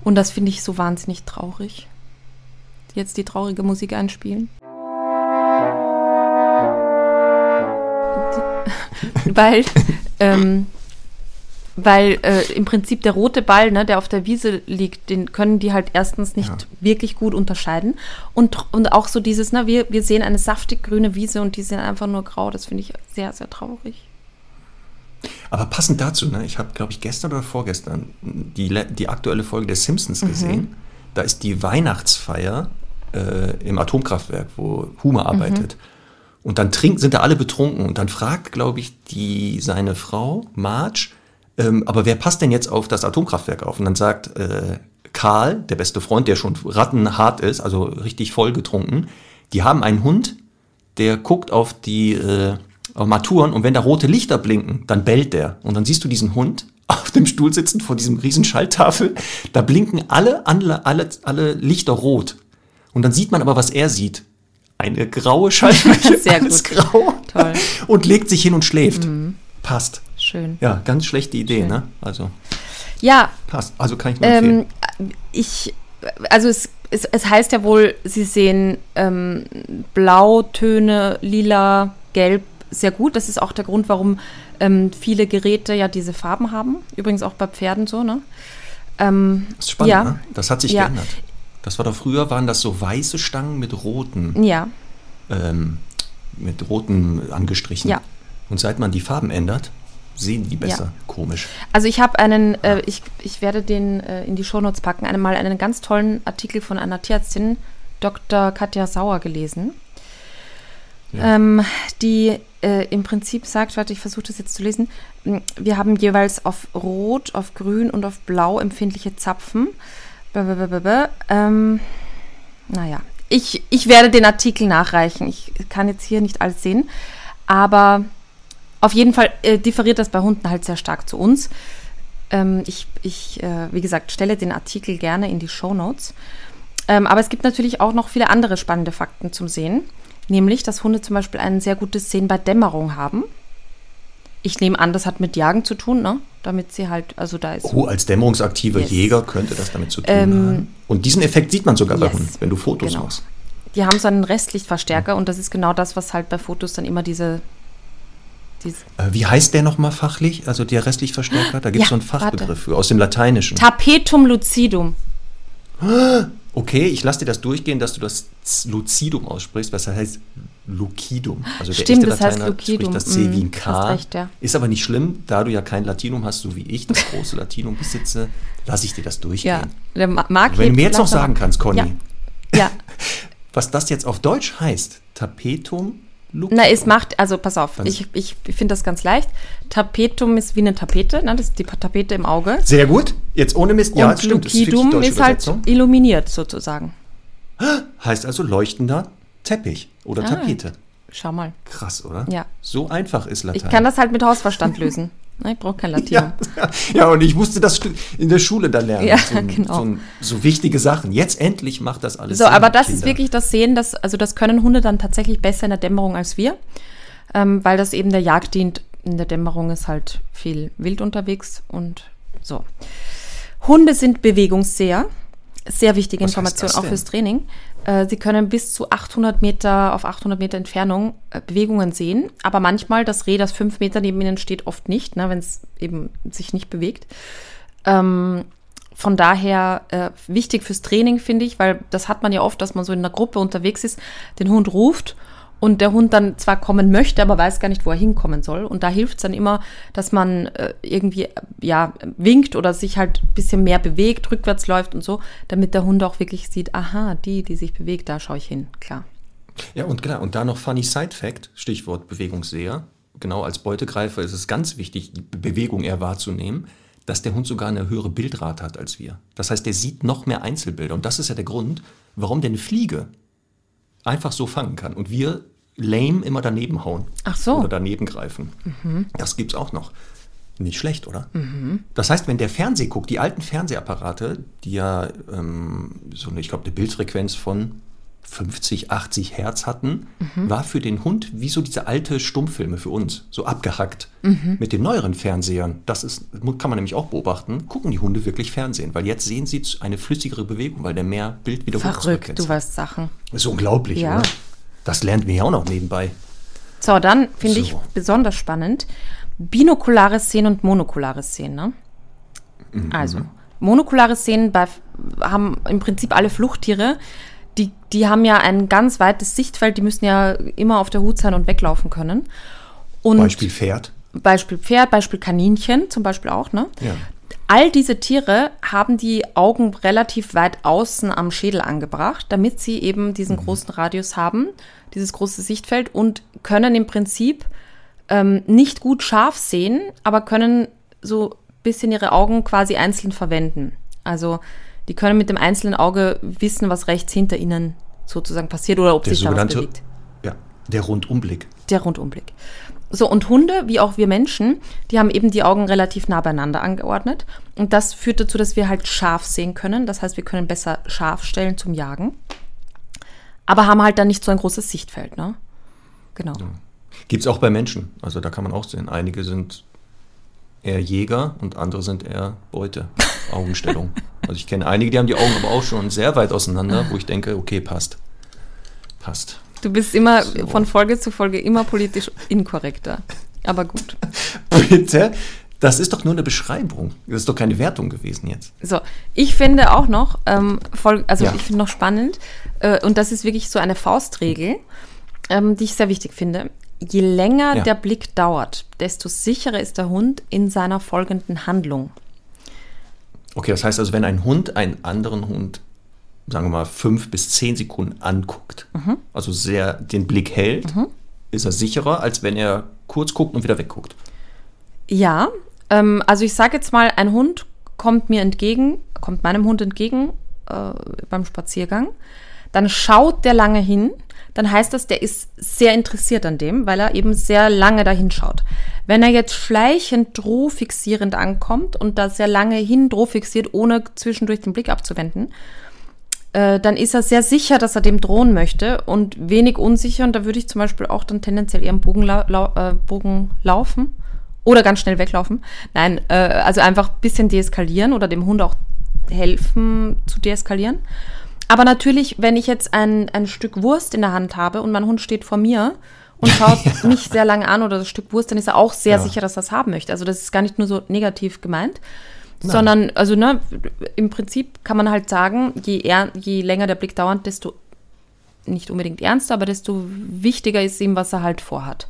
Und das finde ich so wahnsinnig traurig. Jetzt die traurige Musik einspielen. weil ähm, weil äh, im Prinzip der rote Ball, ne, der auf der Wiese liegt, den können die halt erstens nicht Ja. wirklich gut unterscheiden. Und, und auch so dieses, ne, wir, wir sehen eine saftig grüne Wiese und die sind einfach nur grau. Das finde ich sehr, sehr traurig. Aber passend dazu, ne, ich habe, glaube ich, gestern oder vorgestern die, die aktuelle Folge der Simpsons gesehen. Da ist die Weihnachtsfeier äh, im Atomkraftwerk, wo Humer arbeitet. Und dann trink, sind da alle betrunken. Und dann fragt, glaube ich, die, seine Frau, Marge, ähm, aber wer passt denn jetzt auf das Atomkraftwerk auf? Und dann sagt äh, Karl, der beste Freund, der schon rattenhart ist, also richtig voll getrunken, die haben einen Hund, der guckt auf die äh, Armaturen und wenn da rote Lichter blinken, dann bellt der. Und dann siehst du diesen Hund auf dem Stuhl sitzen vor diesem riesen Schalltafel. Da blinken alle, alle, alle, alle Lichter rot. Und dann sieht man aber, was er sieht. Eine graue Schallfläche, Sehr alles gut. grau. Toll. Und legt sich hin und schläft. Passt. Schön. Ja, ganz schlechte Idee, Schön. ne? Also, Ja, passt. Also kann ich nur empfehlen. Ähm, ich, also es, es, es heißt ja wohl, sie sehen ähm, Blautöne, lila, gelb sehr gut. Das ist auch der Grund, warum ähm, viele Geräte ja diese Farben haben. Übrigens auch bei Pferden so, ne? Ähm, Das ist spannend, ja. ne? Das hat sich Ja. geändert. Das war doch früher, waren das so weiße Stangen mit roten, ja, ähm, mit roten angestrichen. Ja. Und seit man die Farben ändert, sehen die besser. Komisch. Also ich habe einen, äh, ich, ich werde den äh, in die Shownotes packen, einmal einen ganz tollen Artikel von einer Tierärztin, Dr. Katja Sauer, gelesen, Ja. ähm, die äh, im Prinzip sagt, warte, ich versuche das jetzt zu lesen, wir haben jeweils auf Rot, auf Grün und auf Blau empfindliche Zapfen. Blablabla. Ähm, naja, ich, ich werde den Artikel nachreichen. Ich kann jetzt hier nicht alles sehen, aber auf jeden Fall äh, differiert das bei Hunden halt sehr stark zu uns. Ähm, ich, ich äh, wie gesagt, stelle den Artikel gerne in die Show Notes. Ähm, aber es gibt natürlich auch noch viele andere spannende Fakten zum Sehen. Nämlich, dass Hunde zum Beispiel ein sehr gutes Sehen bei Dämmerung haben. Ich nehme an, das hat mit Jagen zu tun, ne? Damit sie halt, also da ist. Oh, als dämmerungsaktiver Yes. Jäger könnte das damit zu tun Ähm, haben. Und diesen Effekt sieht man sogar bei yes. Hunden, wenn du Fotos Genau. machst. Die haben so einen Restlichtverstärker und das ist genau das, was halt bei Fotos dann immer diese. diese Äh, wie heißt der nochmal fachlich? Also der Restlichtverstärker? Da gibt es Ja, so einen Fachbegriff für, aus dem Lateinischen. Tapetum lucidum. Okay, ich lasse dir das durchgehen, dass du das Lucidum aussprichst, was heißt Lucidum. Also Stimmt, der das echte heißt Lateiner Lucidum. spricht das C Mm, wie ein hast K. recht, ja. Ist aber nicht schlimm, da du ja kein Latinum hast, so wie ich, das große Latinum besitze, lasse ich dir das durchgehen. Ja, der Ma- Marc Wenn du mir jetzt noch sagen kannst, Conny, Ja. ja. was das jetzt auf Deutsch heißt, Tapetum Lucidum. Na, es macht, also pass auf, Was? ich, ich finde das ganz leicht. Tapetum ist wie eine Tapete, ne? das ist die Tapete im Auge. Sehr gut, jetzt ohne Mist. Ja, und stimmt, das ist Lucidum deutsche ist halt illuminiert sozusagen. Heißt also leuchtender Teppich oder Ah. Tapete. Schau mal. Krass, oder? Ja. So einfach ist Latein. Ich kann das halt mit Hausverstand lösen. Ne, ich brauche kein Latinum. Ja, ja, und ich musste das in der Schule dann lernen. Ja, so, genau. so, so wichtige Sachen. Jetzt endlich macht das alles So, Sinn, aber das Kinder. ist wirklich das Sehen, dass, also das können Hunde dann tatsächlich besser in der Dämmerung als wir, ähm, weil das eben der Jagd dient. In der Dämmerung ist halt viel wild unterwegs und so. Hunde sind Bewegungsseher. Sehr wichtige Was Information auch fürs Training. Äh, sie können bis zu 800 Meter auf 800 Meter Entfernung äh, Bewegungen sehen, aber manchmal das Reh, das fünf Meter neben ihnen steht, oft nicht, ne, wenn es eben sich nicht bewegt. Ähm, von daher äh, wichtig fürs Training, finde ich, weil das hat man ja oft, dass man so in einer Gruppe unterwegs ist, den Hund ruft und der Hund dann zwar kommen möchte, aber weiß gar nicht, wo er hinkommen soll. Und da hilft es dann immer, dass man äh, irgendwie äh, ja, winkt oder sich halt ein bisschen mehr bewegt, rückwärts läuft und so, damit der Hund auch wirklich sieht, aha, die, die sich bewegt, da schaue ich hin, klar. Ja, und klar, und da noch Funny Side Fact, Stichwort Bewegungsseher. Genau, als Beutegreifer ist es ganz wichtig, die Bewegung eher wahrzunehmen, dass der Hund sogar eine höhere Bildrate hat als wir. Das heißt, der sieht noch mehr Einzelbilder. Und das ist ja der Grund, warum der eine Fliege einfach so fangen kann. Und wir lame immer daneben hauen. Ach so. Oder daneben greifen. Das gibt's auch noch. Nicht schlecht, oder? Das heißt, wenn der Fernseh guckt, die alten Fernsehapparate, die ja ähm, so eine, ich glaube, eine Bildfrequenz von 50, 80 Hertz hatten, war für den Hund wie so diese alte Stummfilme für uns, so abgehackt. Mit den neueren Fernsehern, das ist, kann man nämlich auch beobachten, gucken die Hunde wirklich Fernsehen, weil jetzt sehen sie eine flüssigere Bewegung, weil der mehr Verrückt, du weißt Sachen. Das ist unglaublich, Ja. oder? Das lernt wir ja auch noch nebenbei. So, dann finde ich So. besonders spannend binokulare Szenen und monokulare Szenen. Ne? Also, monokulare Szenen bei, haben im Prinzip alle Fluchttiere. Die, die haben ja ein ganz weites Sichtfeld, die müssen ja immer auf der Hut sein und weglaufen können. Und Beispiel Pferd. Beispiel Pferd, Beispiel Kaninchen zum Beispiel auch, ne? Ja. All diese Tiere haben die Augen relativ weit außen am Schädel angebracht, damit sie eben diesen großen Radius haben, dieses große Sichtfeld und können im Prinzip ähm, nicht gut scharf sehen, aber können so ein bisschen ihre Augen quasi einzeln verwenden. Also die können mit dem einzelnen Auge wissen, was rechts hinter ihnen sozusagen passiert oder ob Der sich da was bewegt. ja, der Rundumblick. Der Rundumblick. So, und Hunde, wie auch wir Menschen, die haben eben die Augen relativ nah beieinander angeordnet. Und das führt dazu, dass wir halt scharf sehen können. Das heißt, wir können besser scharf stellen zum Jagen. Aber haben halt dann nicht so ein großes Sichtfeld, ne? Genau. Gibt es auch bei Menschen. Also da kann man auch sehen. Einige sind eher Jäger und andere sind eher Beute. Augenstellung. also ich kenne einige, die haben die Augen aber auch schon sehr weit auseinander, wo ich denke, okay, passt. Passt. Du bist immer So. von Folge zu Folge immer politisch inkorrekter. Aber gut. Bitte? Das ist doch nur eine Beschreibung. Das ist doch keine Wertung gewesen jetzt. So, ich finde auch noch, ähm, voll, also Ja. ich finde noch spannend, äh, und das ist wirklich so eine Faustregel, ähm, die ich sehr wichtig finde. Je länger Ja. der Blick dauert, desto sicherer ist der Hund in seiner folgenden Handlung. Okay, das heißt also, wenn ein Hund einen anderen Hund, sagen wir mal, fünf bis zehn Sekunden anguckt, also sehr den Blick hält, ist er sicherer, als wenn er kurz guckt und wieder wegguckt. Ja, ähm, also ich sage jetzt mal, ein Hund kommt mir entgegen, kommt meinem Hund entgegen äh, beim Spaziergang, dann schaut der lange hin, dann heißt das, der ist sehr interessiert an dem, weil er eben sehr lange dahin schaut. Wenn er jetzt schleichend drohfixierend ankommt und da sehr lange hin drohfixiert, ohne zwischendurch den Blick abzuwenden, äh, dann ist er sehr sicher, dass er dem drohen möchte und wenig unsicher. Und da würde ich zum Beispiel auch dann tendenziell eher im Bogen, lau äh, Bogen laufen Oder ganz schnell weglaufen. Nein, äh, also einfach ein bisschen deeskalieren oder dem Hund auch helfen zu deeskalieren. Aber natürlich, wenn ich jetzt ein, ein Stück Wurst in der Hand habe und mein Hund steht vor mir und schaut ja. mich sehr lange an oder das Stück Wurst, dann ist er auch sehr ja. sicher, dass er es haben möchte. Also das ist gar nicht nur so negativ gemeint, Nein. sondern, also ne, im Prinzip kann man halt sagen, je, je länger der Blick dauert, desto nicht unbedingt ernster, aber desto wichtiger ist ihm, was er halt vorhat.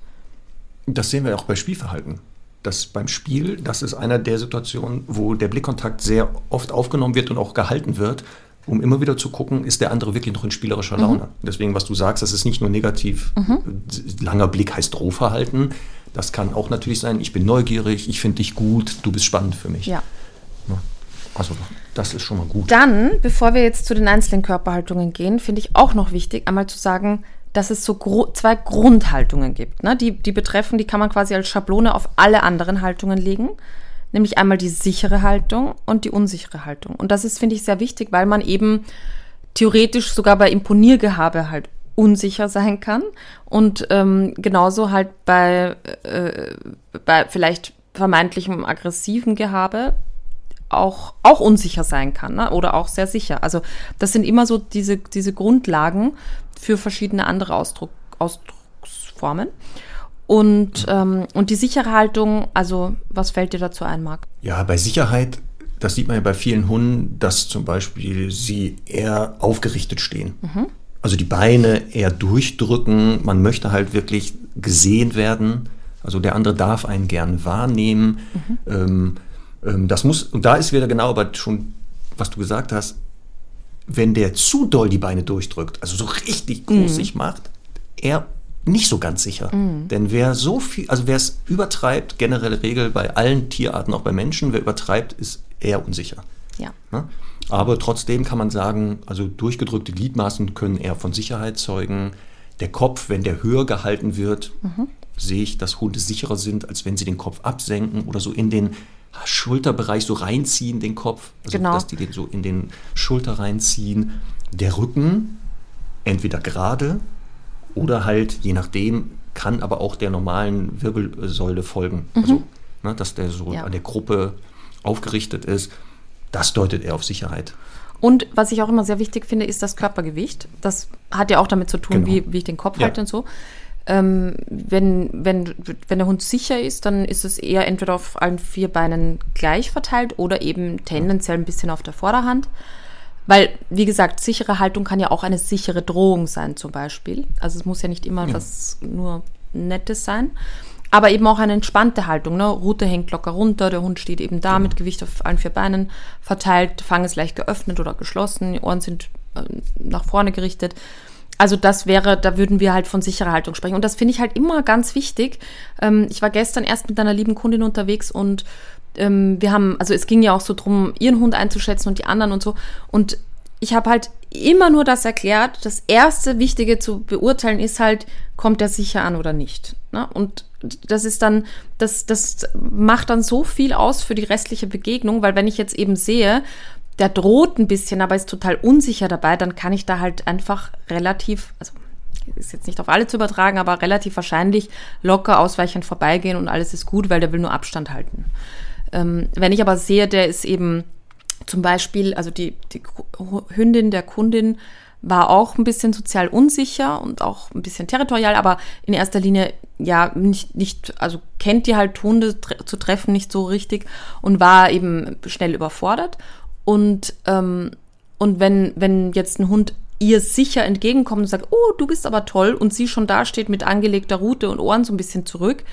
Das sehen wir auch bei Spielverhalten. Das beim Spiel, das ist einer der Situationen, wo der Blickkontakt sehr oft aufgenommen wird und auch gehalten wird, um immer wieder zu gucken, ist der andere wirklich noch in spielerischer mhm. Laune. Mhm. Deswegen, was du sagst, das ist nicht nur negativ, mhm. langer Blick heißt Drohverhalten. Das kann auch natürlich sein, ich bin neugierig, ich finde dich gut, du bist spannend für mich. Ja. Also das ist schon mal gut. Dann, bevor wir jetzt zu den einzelnen Körperhaltungen gehen, finde ich auch noch wichtig, einmal zu sagen, dass es so gro zwei Grundhaltungen gibt. Ne? Die, die betreffen, die kann man quasi als Schablone auf alle anderen Haltungen legen. Nämlich einmal die sichere Haltung und die unsichere Haltung. Und das ist, finde ich, sehr wichtig, weil man eben theoretisch sogar bei Imponiergehabe halt unsicher sein kann und ähm, genauso halt bei, äh, bei vielleicht vermeintlichem aggressiven Gehabe auch, auch unsicher sein kann ne? oder auch sehr sicher. Also das sind immer so diese, diese Grundlagen für verschiedene andere Ausdruck, Ausdrucksformen. Und, ähm, und die sichere Haltung, also was fällt dir dazu ein, Marc? Ja, bei Sicherheit, das sieht man ja bei vielen Hunden, dass zum Beispiel sie eher aufgerichtet stehen. Mhm. Also die Beine eher durchdrücken. Man möchte halt wirklich gesehen werden. Also der andere darf einen gern wahrnehmen. Mhm. Ähm, das muss, und da ist wieder genau, aber schon, was du gesagt hast, wenn der zu doll die Beine durchdrückt, also so richtig groß mhm. sich macht, er nicht so ganz sicher. Mhm. Denn wer so viel, also wer es übertreibt, generelle Regel bei allen Tierarten, auch bei Menschen, wer übertreibt, ist eher unsicher. Ja. Ne? Aber trotzdem kann man sagen, also durchgedrückte Gliedmaßen können eher von Sicherheit zeugen. Der Kopf, wenn der höher gehalten wird, mhm. sehe ich, dass Hunde sicherer sind, als wenn sie den Kopf absenken oder so in den Schulterbereich so reinziehen, den Kopf. Also genau. dass die den so in den Schulter reinziehen. Der Rücken entweder gerade oder halt, je nachdem, kann aber auch der normalen Wirbelsäule folgen. Mhm. Also, ne, dass der so ja. an der Gruppe aufgerichtet ist. Das deutet eher auf Sicherheit. Und was ich auch immer sehr wichtig finde, ist das Körpergewicht. Das hat ja auch damit zu tun, genau. wie, wie ich den Kopf ja. halte und so. Ähm, wenn, wenn, wenn der Hund sicher ist, dann ist es eher entweder auf allen vier Beinen gleich verteilt oder eben tendenziell ein bisschen auf der Vorderhand. Weil, wie gesagt, sichere Haltung kann ja auch eine sichere Drohung sein, zum Beispiel. Also es muss ja nicht immer ja. was nur Nettes sein. Aber eben auch eine entspannte Haltung. Ne? Rute hängt locker runter, der Hund steht eben da genau. mit Gewicht auf allen vier Beinen verteilt, Fang ist leicht geöffnet oder geschlossen, die Ohren sind äh, nach vorne gerichtet. Also das wäre, da würden wir halt von sicherer Haltung sprechen. Und das finde ich halt immer ganz wichtig. Ähm, ich war gestern erst mit einer lieben Kundin unterwegs und ähm, wir haben, also es ging ja auch so drum, ihren Hund einzuschätzen und die anderen und so. Und ich habe halt immer nur das erklärt. Das erste Wichtige zu beurteilen ist halt, kommt der sicher an oder nicht. Ne? Und das ist dann, das, das macht dann so viel aus für die restliche Begegnung, weil wenn ich jetzt eben sehe, der droht ein bisschen, aber ist total unsicher dabei, dann kann ich da halt einfach relativ, also ist jetzt nicht auf alle zu übertragen, aber relativ wahrscheinlich locker ausweichend vorbeigehen und alles ist gut, weil der will nur Abstand halten. Ähm, wenn ich aber sehe, der ist eben zum Beispiel, also die, die Hündin der Kundin war auch ein bisschen sozial unsicher und auch ein bisschen territorial, aber in erster Linie ja nicht, nicht also kennt die halt Hunde zu treffen nicht so richtig und war eben schnell überfordert. Und, ähm, und wenn, wenn jetzt ein Hund ihr sicher entgegenkommt und sagt, oh, du bist aber toll, und sie schon da steht mit angelegter Rute und Ohren so ein bisschen zurück,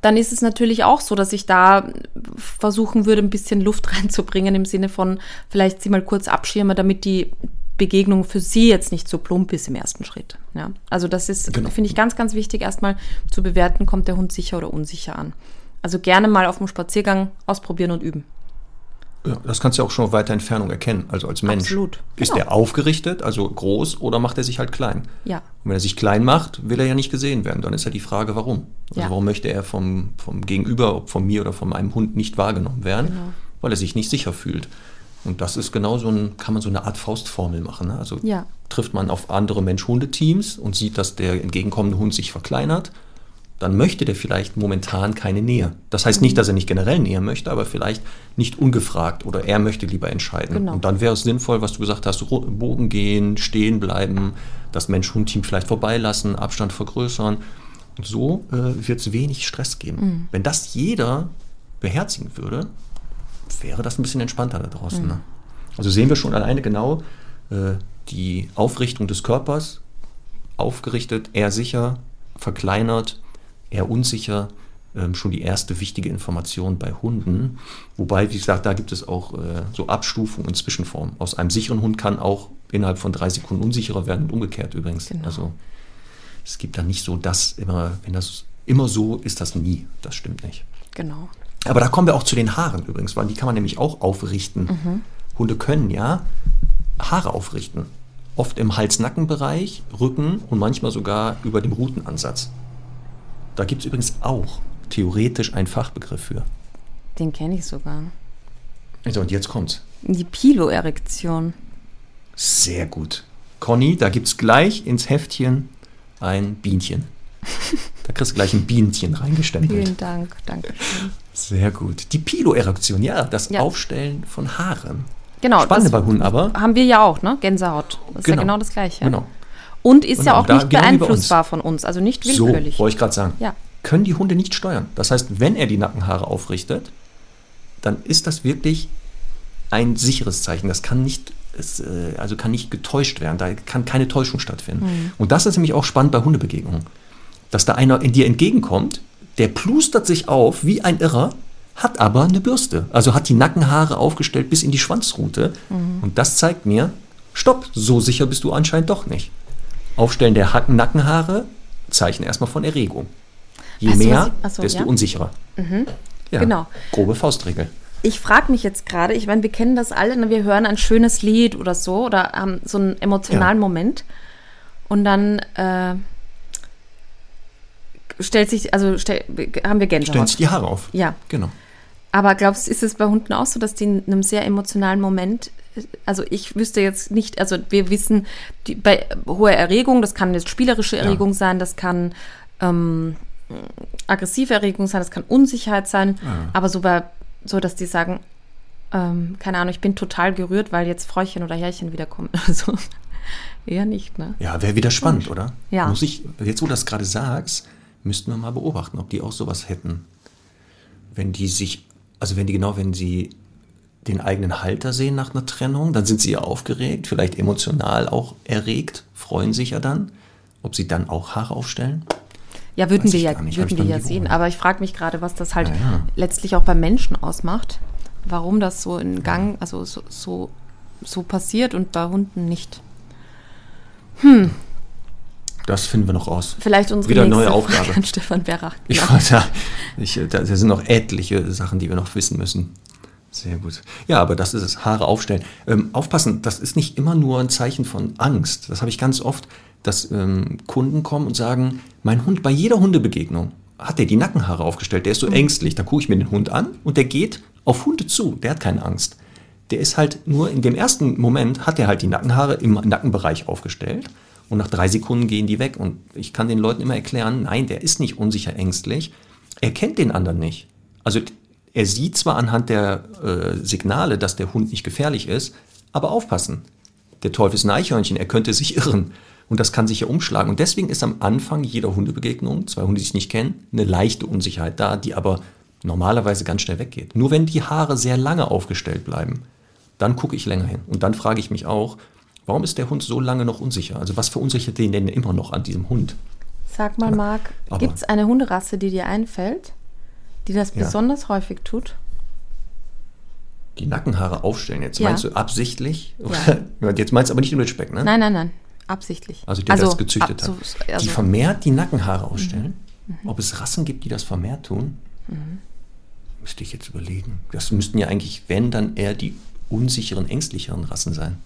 dann ist es natürlich auch so, dass ich da versuchen würde, ein bisschen Luft reinzubringen im Sinne von vielleicht sie mal kurz abschirmen, damit die Begegnung für sie jetzt nicht so plump ist im ersten Schritt. Ja, also das ist, genau. finde ich, ganz, ganz wichtig, erstmal zu bewerten, kommt der Hund sicher oder unsicher an. Also gerne mal auf dem Spaziergang ausprobieren und üben. Ja, das kannst du ja auch schon auf weiter Entfernung erkennen, also als Mensch. Absolut. Genau. Ist er aufgerichtet, also groß, oder macht er sich halt klein? Ja. Und wenn er sich klein macht, will er ja nicht gesehen werden. Dann ist ja die Frage, warum? Also ja. warum möchte er vom, vom Gegenüber, ob von mir oder von meinem Hund, nicht wahrgenommen werden? Genau. Weil er sich nicht sicher fühlt. Und das ist genau so ein, kann man so eine Art Faustformel machen. Ne? Also ja. trifft man auf andere Mensch-Hunde-Teams und sieht, dass der entgegenkommende Hund sich verkleinert, dann möchte der vielleicht momentan keine Nähe. Das heißt nicht, dass er nicht generell Nähe möchte, aber vielleicht nicht ungefragt oder er möchte lieber entscheiden. Genau. Und dann wäre es sinnvoll, was du gesagt hast, Bogen gehen, stehen bleiben, das Mensch-Hund-Team vielleicht vorbeilassen, Abstand vergrößern. Und so äh, wird es wenig Stress geben. Wenn das jeder beherzigen würde, wäre das ein bisschen entspannter da draußen. Ne? Also sehen wir schon alleine genau äh, die Aufrichtung des Körpers, aufgerichtet, eher sicher, verkleinert, eher unsicher, ähm, schon die erste wichtige Information bei Hunden. Wobei, wie gesagt, da gibt es auch äh, so Abstufungen und Zwischenformen. Aus einem sicheren Hund kann auch innerhalb von drei Sekunden unsicherer werden und umgekehrt übrigens. Genau. Also es gibt da nicht so das immer, wenn das immer so ist, das nie. Das stimmt nicht. Genau. Aber da kommen wir auch zu den Haaren übrigens, weil die kann man nämlich auch aufrichten. Hunde können ja Haare aufrichten. Oft im Hals-Nacken-Bereich, Rücken und manchmal sogar über dem Rutenansatz. Da gibt es übrigens auch theoretisch einen Fachbegriff für. Den kenne ich sogar. Also, und jetzt kommt's. Die Piloerektion. Sehr gut. Conny, da gibt es gleich ins Heftchen ein Bienchen. Da kriegst du gleich ein Bienchen reingestempelt. Vielen Dank. Danke. Sehr gut. Die Piloerektion, ja, das Ja. Aufstellen von Haaren. Genau. Spannende das bei Hunden aber. Haben wir ja auch, ne? Gänsehaut. Das ist ja genau das Gleiche. Genau. Und ist ja Genau, auch da- nicht genau bei uns. beeinflussbar von uns, also nicht So, willkürlich. wollte ich gerade sagen. Ja. Können die Hunde nicht steuern. Das heißt, wenn er die Nackenhaare aufrichtet, dann ist das wirklich ein sicheres Zeichen. Das kann nicht, es, äh, also kann nicht getäuscht werden. Da kann keine Täuschung stattfinden. Mhm. Und das ist nämlich auch spannend bei Hundebegegnungen. Dass da einer in dir entgegenkommt, der plustert sich auf wie ein Irrer, hat aber eine Bürste. Also hat die Nackenhaare aufgestellt bis in die Schwanzrute. Mhm. Und das zeigt mir, stopp, so sicher bist du anscheinend doch nicht. Aufstellen der Hacken Nackenhaare, Zeichen erstmal von Erregung. Je Weißt du, mehr, ich- ach so, desto ja? unsicherer. Ja, Genau. Grobe Faustregel. Ich frage mich jetzt gerade, ich meine, wir kennen das alle, ne? wir hören ein schönes Lied oder so oder haben so einen emotionalen Ja. Moment und dann äh, stellt sich, also stell, haben wir Stellen Gänsehaut. sich die Haare auf. Ja, Genau. aber glaubst du, ist es bei Hunden auch so, dass die in einem sehr emotionalen Moment, also ich wüsste jetzt nicht, also wir wissen, die, bei hoher Erregung, das kann jetzt spielerische Erregung sein, das kann ähm, aggressive Erregung sein, das kann Unsicherheit sein, aber so bei, so dass die sagen, ähm, keine Ahnung, ich bin total gerührt, weil jetzt Fräuchen oder Herrchen wiederkommen. Also eher nicht, ne? Ja, wäre wieder spannend, oder? Ja. Muss ich, jetzt wo du das gerade sagst, müssten wir mal beobachten, ob die auch sowas hätten. Wenn die sich, also wenn die genau, wenn sie den eigenen Halter sehen nach einer Trennung, dann sind sie ja aufgeregt, vielleicht emotional auch erregt, freuen sich ja dann. Ob sie dann auch Haare aufstellen? Ja, würden Weiß wir ja, würden wir ja sehen. Aber ich frage mich gerade, was das halt Ja, ja. letztlich auch beim Menschen ausmacht. Warum das so in Gang, also so, so, so passiert und bei Hunden nicht. Das finden wir noch raus. Vielleicht unsere Wieder nächste neue Frage Aufgabe. an Stefan Berach. Ich wollte sagen, ich, da, da sind noch etliche Sachen, die wir noch wissen müssen. Sehr gut. Ja, aber das ist es, Haare aufstellen. Ähm, aufpassen, das ist nicht immer nur ein Zeichen von Angst. Das habe ich ganz oft, dass ähm, Kunden kommen und sagen, mein Hund, bei jeder Hundebegegnung hat der die Nackenhaare aufgestellt, der ist so ängstlich. Da gucke ich mir den Hund an und der geht auf Hunde zu, der hat keine Angst. Der ist halt nur in dem ersten Moment, hat er halt die Nackenhaare im Nackenbereich aufgestellt und nach drei Sekunden gehen die weg. Und ich kann den Leuten immer erklären, nein, der ist nicht unsicher ängstlich. Er kennt den anderen nicht. Also er sieht zwar anhand der äh, Signale, dass der Hund nicht gefährlich ist, aber aufpassen. Der Teufel ist ein Eichhörnchen, er könnte sich irren. Und das kann sich ja umschlagen. Und deswegen ist am Anfang jeder Hundebegegnung, zwei Hunde, die sich nicht kennen, eine leichte Unsicherheit da, die aber normalerweise ganz schnell weggeht. Nur wenn die Haare sehr lange aufgestellt bleiben, dann gucke ich länger hin. Und dann frage ich mich auch, warum ist der Hund so lange noch unsicher? Also was verunsichert den denn immer noch an diesem Hund? Sag mal, Marc, gibt es eine Hunderasse, die dir einfällt, die das Ja. besonders häufig tut? Die Nackenhaare aufstellen. Jetzt Ja. meinst du absichtlich? Ja. Jetzt meinst du aber nicht den Ridgeback, ne? Nein, nein, nein. Absichtlich. Also der das gezüchtet ab- hat. so- die also, Mhm. vermehrt die Nackenhaare ausstellen. Ob es Rassen gibt, die das vermehrt tun, Mhm. müsste ich jetzt überlegen. Das müssten ja eigentlich, wenn, dann eher die unsicheren, ängstlicheren Rassen sein.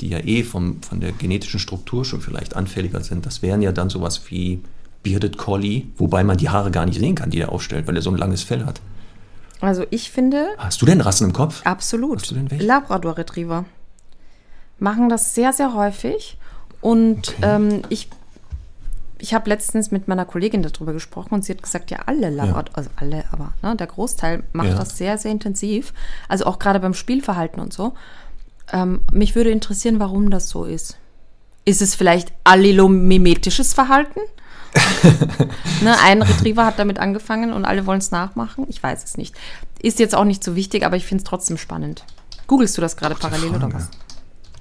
Die ja eh vom, von der genetischen Struktur schon vielleicht anfälliger sind. Das wären ja dann sowas wie Bearded Collie, wobei man die Haare gar nicht sehen kann, die er aufstellt, weil er so ein langes Fell hat. also ich finde, Hast du denn Rassen im Kopf? Absolut. Hast du denn welche? Labrador Retriever machen das sehr, sehr häufig. Und Okay. ähm, ich ich habe letztens mit meiner Kollegin darüber gesprochen und sie hat gesagt, ja, alle Labrador, also alle, aber ne, der Großteil macht Ja. das sehr, sehr intensiv. Also auch gerade beim Spielverhalten und so. Ähm, mich würde interessieren, warum das so ist. Ist es vielleicht allilomimetisches Verhalten? ne, ein Retriever hat damit angefangen und alle wollen es nachmachen. Ich weiß es nicht. Ist jetzt auch nicht so wichtig, aber ich finde es trotzdem spannend. Googlest du das gerade parallel oder Frage. was?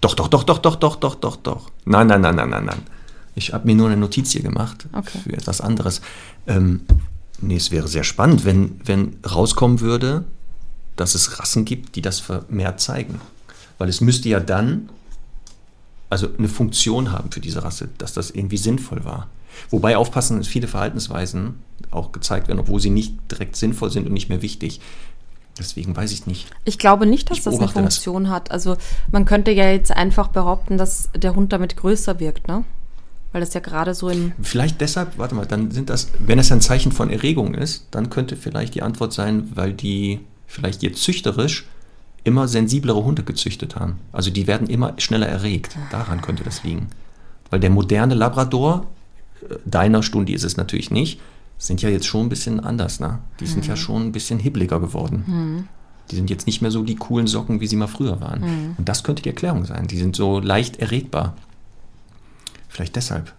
Doch, doch, doch, doch, doch, doch, doch, doch, doch. Nein, nein, nein, nein, nein, nein. Ich habe mir nur eine Notiz hier gemacht Okay. für etwas anderes. Ähm, nee, es wäre sehr spannend, wenn, wenn rauskommen würde, dass es Rassen gibt, die das vermehrt zeigen. Weil es müsste ja dann also eine Funktion haben für diese Rasse, dass das irgendwie sinnvoll war. Wobei aufpassen, dass viele Verhaltensweisen auch gezeigt werden, obwohl sie nicht direkt sinnvoll sind und nicht mehr wichtig. Deswegen weiß ich nicht. Ich glaube nicht, dass Ich das eine beobachte das. Funktion hat. Also man könnte ja jetzt einfach behaupten, dass der Hund damit größer wirkt, ne? Weil das ja gerade so im. Vielleicht deshalb, warte mal, dann sind das, wenn es ein Zeichen von Erregung ist, dann könnte vielleicht die Antwort sein, weil die vielleicht jetzt züchterisch immer sensiblere Hunde gezüchtet haben. Also die werden immer schneller erregt. Daran könnte das liegen. Weil der moderne Labrador, deiner Stunde ist es natürlich nicht, sind ja jetzt schon ein bisschen anders, ne? Die sind ja schon ein bisschen hibbeliger geworden. Die sind jetzt nicht mehr so die coolen Socken, wie sie mal früher waren. Und das könnte die Erklärung sein. Die sind so leicht erregbar. Vielleicht deshalb.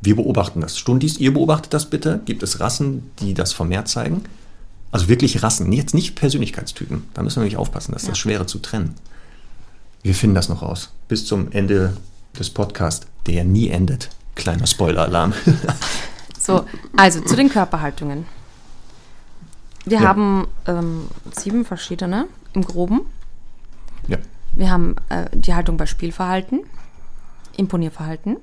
Wir beobachten das. Stundis, ihr beobachtet das bitte. Gibt es Rassen, die das vermehrt zeigen? Also wirklich Rassen, jetzt nicht Persönlichkeitstypen. Da müssen wir nämlich aufpassen, das ist das Schwere zu trennen. Wir finden das noch raus. Bis zum Ende des Podcasts, der nie endet. Kleiner Spoiler-Alarm. So, also zu den Körperhaltungen. Wir Ja. haben ähm, sieben verschiedene im Groben. ja. Wir haben äh, die Haltung bei Spielverhalten, Imponierverhalten,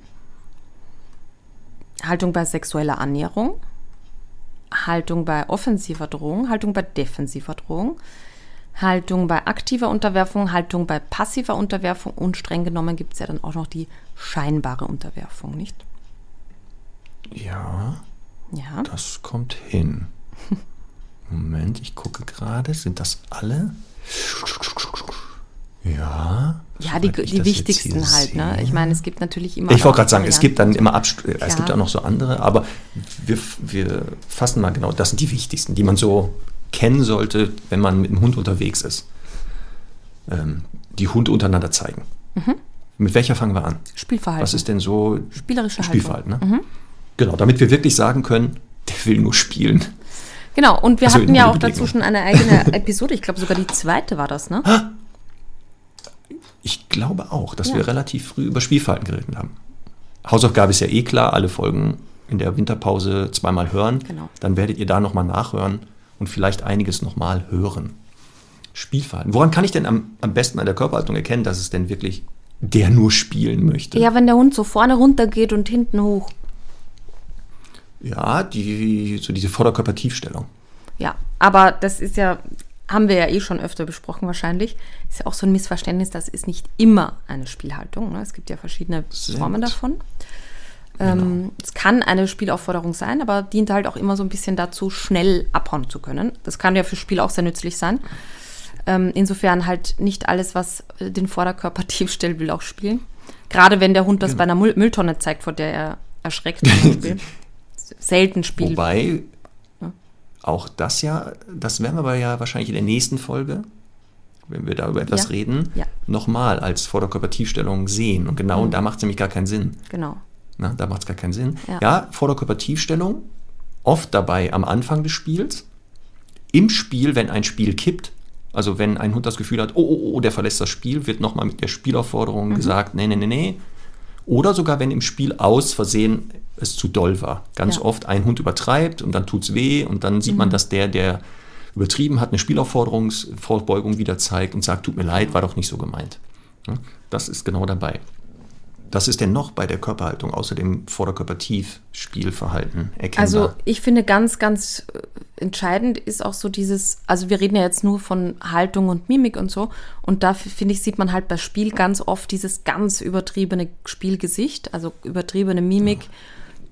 Haltung bei sexueller Annäherung, Haltung bei offensiver Drohung, Haltung bei defensiver Drohung, Haltung bei aktiver Unterwerfung, Haltung bei passiver Unterwerfung und streng genommen gibt es ja dann auch noch die scheinbare Unterwerfung, nicht? Ja, Ja. das kommt hin. Moment, ich gucke gerade. Sind das alle? Ja. Ja, die, die wichtigsten halt, ne? Ich meine, es gibt natürlich immer. Ich wollte gerade sagen, es gibt dann immer Abst äh, es gibt auch noch so andere, aber wir, wir fassen mal genau, das sind die wichtigsten, die man so kennen sollte, wenn man mit dem Hund unterwegs ist. Ähm, die Hunde untereinander zeigen. Mit welcher fangen wir an? Spielverhalten. Was ist denn so Spielerische Spielverhalten? Ne? Genau, damit wir wirklich sagen können, der will nur spielen. Genau, und wir Also hatten ja auch dazu schon eine eigene Episode. Ich glaube, sogar die zweite war das, ne? Ich glaube auch, dass Ja. wir relativ früh über Spielverhalten geredet haben. Hausaufgabe ist ja eh klar, alle Folgen in der Winterpause zweimal hören. Genau. Dann werdet ihr da nochmal nachhören und vielleicht einiges nochmal hören. Spielverhalten. Woran kann ich denn am, am besten an der Körperhaltung erkennen, dass es denn wirklich der nur spielen möchte? Ja, wenn der Hund so vorne runter geht und hinten hoch. Ja, die, so diese Vorderkörpertiefstellung. Ja, aber das ist ja, haben wir ja eh schon öfter besprochen wahrscheinlich. Ist ja auch so ein Missverständnis, das ist nicht immer eine Spielhaltung. Ne? Es gibt ja verschiedene Sind. Formen davon. Ähm, Es kann eine Spielaufforderung sein, aber dient halt auch immer so ein bisschen dazu, schnell abhauen zu können. Das kann ja für Spiel auch sehr nützlich sein. Ähm, insofern halt nicht alles, was äh, den Vorderkörper tief stellt, will auch spielen. Gerade wenn der Hund das bei einer Müll Mülltonne zeigt, vor der er erschreckt zum Beispiel. Selten Spiel. Wobei, auch das ja, das werden wir aber ja wahrscheinlich in der nächsten Folge, wenn wir da über etwas Ja. reden, Ja. nochmal als Vorderkörpertiefstellung sehen. Und genau da macht es nämlich gar keinen Sinn. Genau. Na, da macht es gar keinen Sinn. Ja. Ja, Vorderkörpertiefstellung, oft dabei am Anfang des Spiels, im Spiel, wenn ein Spiel kippt, also wenn ein Hund das Gefühl hat, oh, oh, oh, der verlässt das Spiel, wird nochmal mit der Spielaufforderung gesagt, nee, nee, nee, nee. Oder sogar, wenn im Spiel aus Versehen es zu doll war. Ganz Ja. oft ein Hund übertreibt und dann tut's weh und dann sieht man, dass der, der übertrieben hat, eine Spielaufforderungsvorbeugung wieder zeigt und sagt, tut mir leid, war doch nicht so gemeint. Das ist genau dabei. Was ist denn noch bei der Körperhaltung außer dem Vorderkörpertief-Spielverhalten erkennbar? Also ich finde ganz, ganz äh, entscheidend ist auch so dieses, also wir reden ja jetzt nur von Haltung und Mimik und so und da finde ich, sieht man halt bei Spiel ganz oft dieses ganz übertriebene Spielgesicht, also übertriebene Mimik,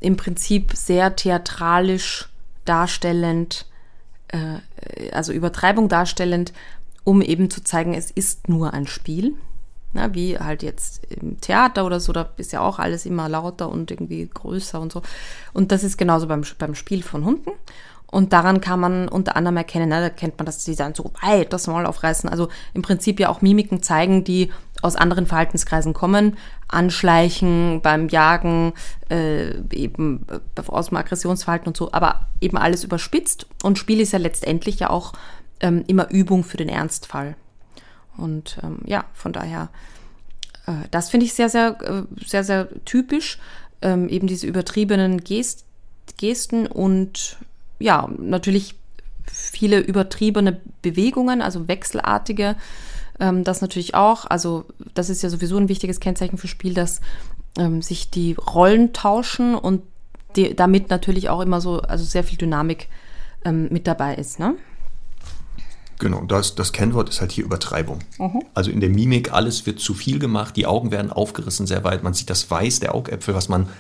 im Prinzip sehr theatralisch darstellend, äh, also Übertreibung darstellend, um eben zu zeigen, es ist nur ein Spiel. Na, wie halt jetzt im Theater oder so, da ist ja auch alles immer lauter und irgendwie größer und so. Und das ist genauso beim, beim Spiel von Hunden. Und daran kann man unter anderem erkennen, ne, da kennt man, dass die dann so weit das Maul aufreißen. Also im Prinzip ja auch Mimiken zeigen, die aus anderen Verhaltenskreisen kommen. Anschleichen beim Jagen, äh, eben äh, aus dem Aggressionsverhalten und so, aber eben alles überspitzt. Und Spiel ist ja letztendlich ja auch ähm, immer Übung für den Ernstfall. Und ähm, ja, von daher, äh, das finde ich sehr, sehr, äh, sehr, sehr typisch. Ähm, eben diese übertriebenen Gest Gesten und ja, natürlich viele übertriebene Bewegungen, also wechselartige. Ähm, das natürlich auch. Also das ist ja sowieso ein wichtiges Kennzeichen für Spiel, dass ähm, sich die Rollen tauschen und die, damit natürlich auch immer so, also sehr viel Dynamik ähm, mit dabei ist. Ne? Genau, das, das Kennwort ist halt hier Übertreibung. Mhm. Also in der Mimik, alles wird zu viel gemacht, die Augen werden aufgerissen sehr weit, man sieht das Weiß der Augäpfel, was man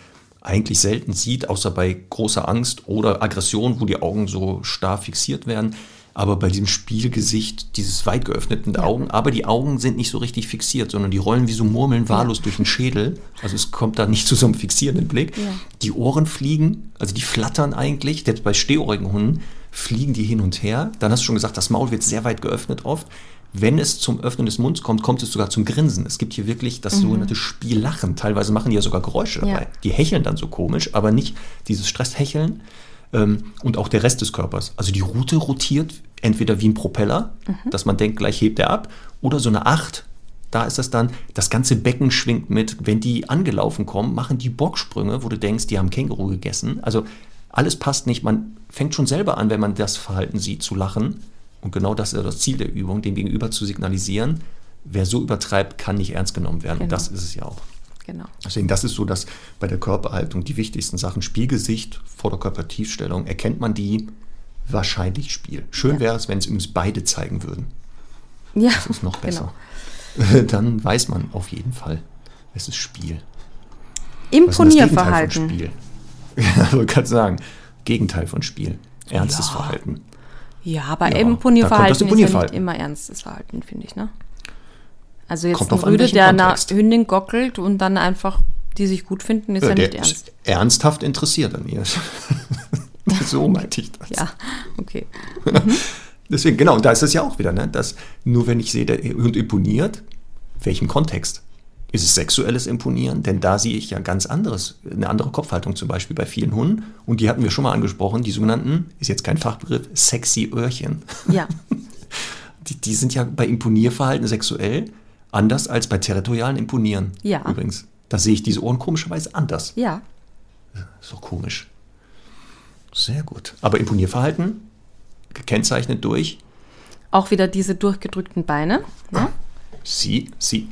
eigentlich selten sieht, außer bei großer Angst oder Aggression, wo die Augen so starr fixiert werden. Aber bei diesem Spielgesicht, dieses weit geöffneten ja. Augen, aber die Augen sind nicht so richtig fixiert, sondern die rollen wie so Murmeln wahllos durch den Schädel. Also es kommt da nicht zu so einem fixierenden Blick. Ja. Die Ohren fliegen, also die flattern eigentlich, selbst bei stehohrigen Hunden fliegen die hin und her. Dann hast du schon gesagt, das Maul wird sehr weit geöffnet oft. Wenn es zum Öffnen des Munds kommt, kommt es sogar zum Grinsen. Es gibt hier wirklich das mhm. sogenannte Spiellachen. Teilweise machen die ja sogar Geräusche dabei. Ja. Die hecheln dann so komisch, aber nicht dieses Stresshecheln. Ähm, und auch der Rest des Körpers. Also die Rute rotiert entweder wie ein Propeller, mhm. dass man denkt, gleich hebt er ab, oder so eine Acht. Da ist das dann, das ganze Becken schwingt mit. Wenn die angelaufen kommen, machen die Bocksprünge, wo du denkst, die haben Känguru gegessen. Also alles passt nicht. Man fängt schon selber an, wenn man das Verhalten sieht, zu lachen. Und genau das ist das Ziel der Übung, dem Gegenüber zu signalisieren, wer so übertreibt, kann nicht ernst genommen werden. Genau. Und das ist es ja auch. Genau. Deswegen, das ist so, dass bei der Körperhaltung die wichtigsten Sachen, Spielgesicht, Vorderkörpertiefstellung, erkennt man die wahrscheinlich Spiel. Schön ja. wäre es, wenn es übrigens beide zeigen würden. Ja. Das ist noch besser. Genau. Dann weiß man auf jeden Fall, es ist Spiel. Imponierverhalten. Spiel? Ja, ich kann sagen, Gegenteil von Spiel. Ernstes ja. Verhalten. Ja, aber ja, Imponierverhalten ist ja nicht immer ernstes Verhalten, finde ich, ne? Also jetzt ein Rüde, der einer Hündin gockelt und dann einfach die sich gut finden, ist ja, ja nicht ernst. ernsthaft interessiert an ihr. so meinte ich das. Ja, okay. Mhm. Deswegen, genau, und da ist es ja auch wieder, ne, dass nur wenn ich sehe, der Hund imponiert, welchem Kontext? Ist es sexuelles Imponieren? Denn da sehe ich ja ganz anderes, eine andere Kopfhaltung zum Beispiel bei vielen Hunden. Und die hatten wir schon mal angesprochen, die sogenannten, ist jetzt kein Fachbegriff, sexy Öhrchen. Ja. Die, die sind ja bei Imponierverhalten sexuell anders als bei territorialen Imponieren. Ja. Übrigens. Da sehe ich diese Ohren komischerweise anders. Ja. Ist doch komisch. Sehr gut. Aber Imponierverhalten, gekennzeichnet durch? Auch wieder diese durchgedrückten Beine. Ne? Sie, sie.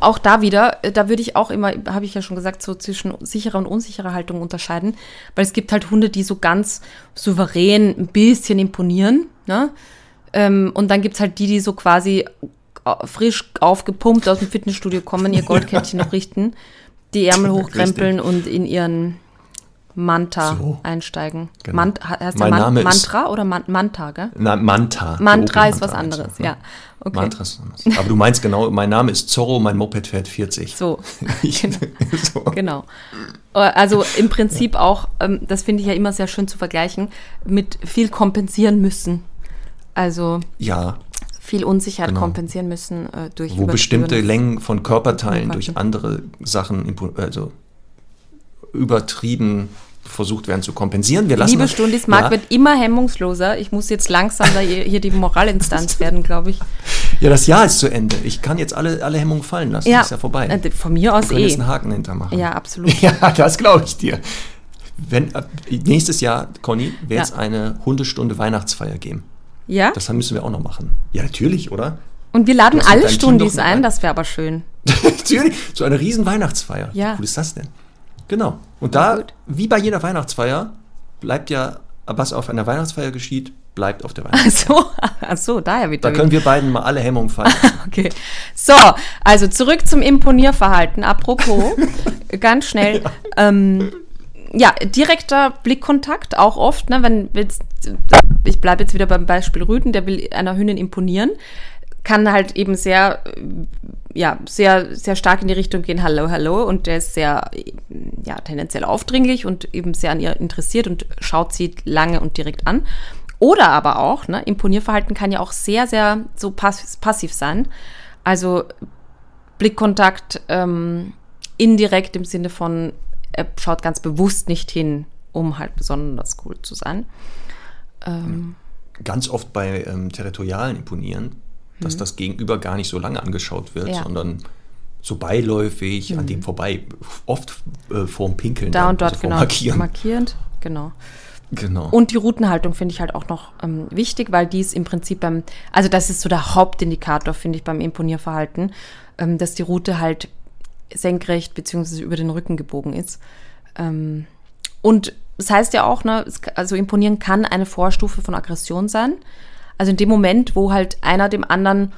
Auch da wieder, da würde ich auch immer, habe ich ja schon gesagt, so zwischen sicherer und unsicherer Haltung unterscheiden, weil es gibt halt Hunde, die so ganz souverän ein bisschen imponieren, ne? Ähm, und dann gibt es halt die, die so quasi frisch aufgepumpt aus dem Fitnessstudio kommen, ihr Goldkettchen noch richten, die Ärmel hochkrempeln und in ihren Manta so. einsteigen. Genau. Mant, heißt mein Man Name Mantra oder Man Manta, gell? Na, Manta. Mantra ist was anderes, ja. Okay. Mantra ist anders. Aber du meinst genau, mein Name ist Zorro, mein Moped fährt 40. So. genau. so. genau. Also im Prinzip auch, ähm, das finde ich ja immer sehr schön zu vergleichen, mit viel kompensieren müssen. Also. Ja. Viel Unsicherheit genau. kompensieren müssen äh, durch Wo bestimmte Längen von Körperteilen durch andere Sachen, also übertrieben versucht werden zu kompensieren. Wir lassen Liebe Stundis, Marc ja. wird immer hemmungsloser. Ich muss jetzt langsam da hier die Moralinstanz werden, glaube ich. Ja, das Jahr ist zu Ende. Ich kann jetzt alle, alle Hemmungen fallen lassen. Ja, das ist ja vorbei. Äh, von mir aus Wir eh. jetzt einen Haken hintermachen. Ja, absolut. Ja, das glaube ich dir. Wenn, nächstes Jahr, Conny, wird es ja. eine Hundestunde Weihnachtsfeier geben. Ja? Das müssen wir auch noch machen. Ja, natürlich, oder? Und wir laden alle Stundis ein, das wäre aber schön. natürlich, so eine riesen Weihnachtsfeier. Ja. Wie cool ist das denn? Genau. Und da, gut. wie bei jeder Weihnachtsfeier, bleibt ja, was auf einer Weihnachtsfeier geschieht, bleibt auf der Weihnachtsfeier. Ach so, ach so daher wieder. Da können wir beiden mal alle Hemmungen fallen. okay. So, also zurück zum Imponierverhalten. Apropos, ganz schnell. Ja. Ähm, ja, direkter Blickkontakt, auch oft, ne, wenn jetzt, ich bleibe jetzt wieder beim Beispiel Rüden, der will einer Hündin imponieren, kann halt eben sehr ja, sehr, sehr stark in die Richtung gehen, hallo, hallo. Und der ist sehr, ja, tendenziell aufdringlich und eben sehr an ihr interessiert und schaut sie lange und direkt an. Oder aber auch, ne, Imponierverhalten kann ja auch sehr, sehr so pass passiv sein. Also Blickkontakt ähm, indirekt im Sinne von, er schaut ganz bewusst nicht hin, um halt besonders cool zu sein. Ähm, ganz oft bei ähm, territorialen Imponieren dass mhm. das Gegenüber gar nicht so lange angeschaut wird, ja. sondern so beiläufig mhm. an dem vorbei, oft äh, vorm Pinkeln. Da dann, und dort, also genau. Markieren. Markierend, genau. Genau. Und die Routenhaltung finde ich halt auch noch ähm, wichtig, weil die ist im Prinzip beim, also das ist so der Hauptindikator, finde ich, beim Imponierverhalten, ähm, dass die Route halt senkrecht bzw. über den Rücken gebogen ist. Ähm, und das heißt ja auch, ne, es, also imponieren kann eine Vorstufe von Aggression sein. Also in dem Moment, wo halt einer dem anderen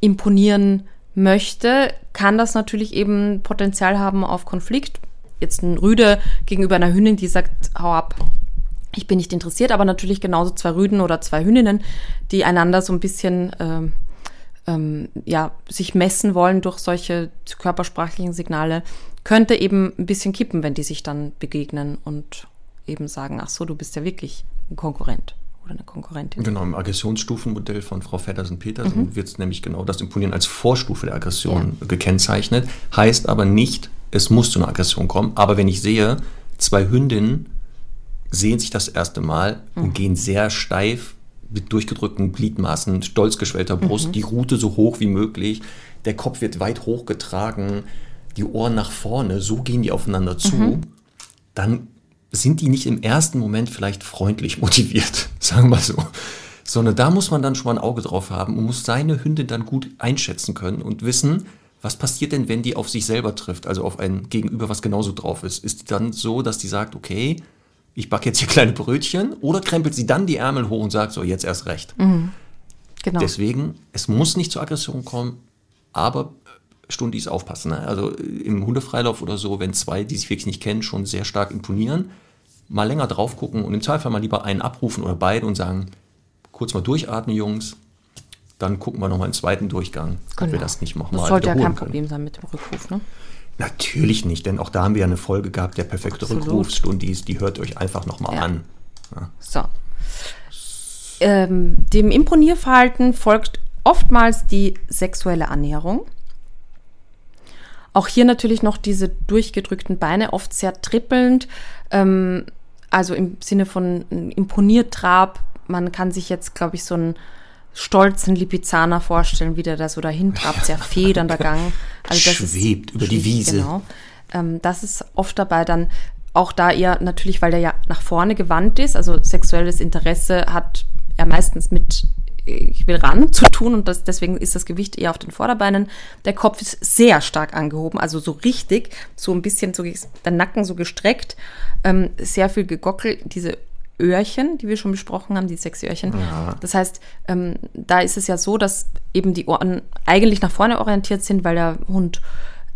imponieren möchte, kann das natürlich eben Potenzial haben auf Konflikt. Jetzt ein Rüde gegenüber einer Hündin, die sagt, hau ab, ich bin nicht interessiert, aber natürlich genauso zwei Rüden oder zwei Hündinnen, die einander so ein bisschen ähm, ähm, ja, sich messen wollen durch solche körpersprachlichen Signale, könnte eben ein bisschen kippen, wenn die sich dann begegnen und eben sagen, ach so, du bist ja wirklich ein Konkurrent oder eine Konkurrentin. Genau, im Aggressionsstufenmodell von Frau Feddersen-Petersen mhm. wird nämlich genau das Imponieren als Vorstufe der Aggression ja. gekennzeichnet. Heißt aber nicht, es muss zu einer Aggression kommen. Aber wenn ich sehe, zwei Hündinnen sehen sich das erste Mal mhm. und gehen sehr steif mit durchgedrückten Gliedmaßen, stolz geschwellter Brust, mhm. die Rute so hoch wie möglich, der Kopf wird weit hochgetragen, die Ohren nach vorne, so gehen die aufeinander zu, mhm. dann sind die nicht im ersten Moment vielleicht freundlich motiviert, sagen wir so. Sondern da muss man dann schon mal ein Auge drauf haben und muss seine Hündin dann gut einschätzen können und wissen, was passiert denn, wenn die auf sich selber trifft, also auf ein Gegenüber, was genauso drauf ist. Ist die dann so, dass die sagt, okay, ich backe jetzt hier kleine Brötchen, oder krempelt sie dann die Ärmel hoch und sagt, so, jetzt erst recht. Mhm. Genau. Deswegen, es muss nicht zur Aggression kommen, aber Stundis aufpassen. Ne? Also im Hundefreilauf oder so, wenn zwei, die sich wirklich nicht kennen, schon sehr stark imponieren, mal länger drauf gucken und im Zweifel mal lieber einen abrufen oder beide und sagen, kurz mal durchatmen, Jungs. Dann gucken wir nochmal einen zweiten Durchgang, genau. ob wir das nicht nochmal Das sollte ja kein können. Problem sein mit dem Rückruf, ne? Natürlich nicht, denn auch da haben wir ja eine Folge gehabt, der perfekte Absolut. Rückruf, Stundis, die hört euch einfach nochmal ja. an. Ja. So. Ähm, dem Imponierverhalten folgt oftmals die sexuelle Annäherung. Auch hier natürlich noch diese durchgedrückten Beine, oft sehr trippelnd. Ähm, also im Sinne von Imponiertrab. Man kann sich jetzt, glaube ich, so einen stolzen Lipizzaner vorstellen, wie der da so dahin trabt, sehr federnder Gang. Also das Schwebt über die Wiese. Genau. Ähm, das ist oft dabei dann auch da eher natürlich, weil der ja nach vorne gewandt ist, also sexuelles Interesse hat er meistens mit ich will ran zu tun und das, deswegen ist das Gewicht eher auf den Vorderbeinen. Der Kopf ist sehr stark angehoben, also so richtig, so ein bisschen so der Nacken so gestreckt, ähm, sehr viel gegockelt, diese Öhrchen, die wir schon besprochen haben, die sechs Öhrchen. Ja. Das heißt, ähm, da ist es ja so, dass eben die Ohren eigentlich nach vorne orientiert sind, weil der Hund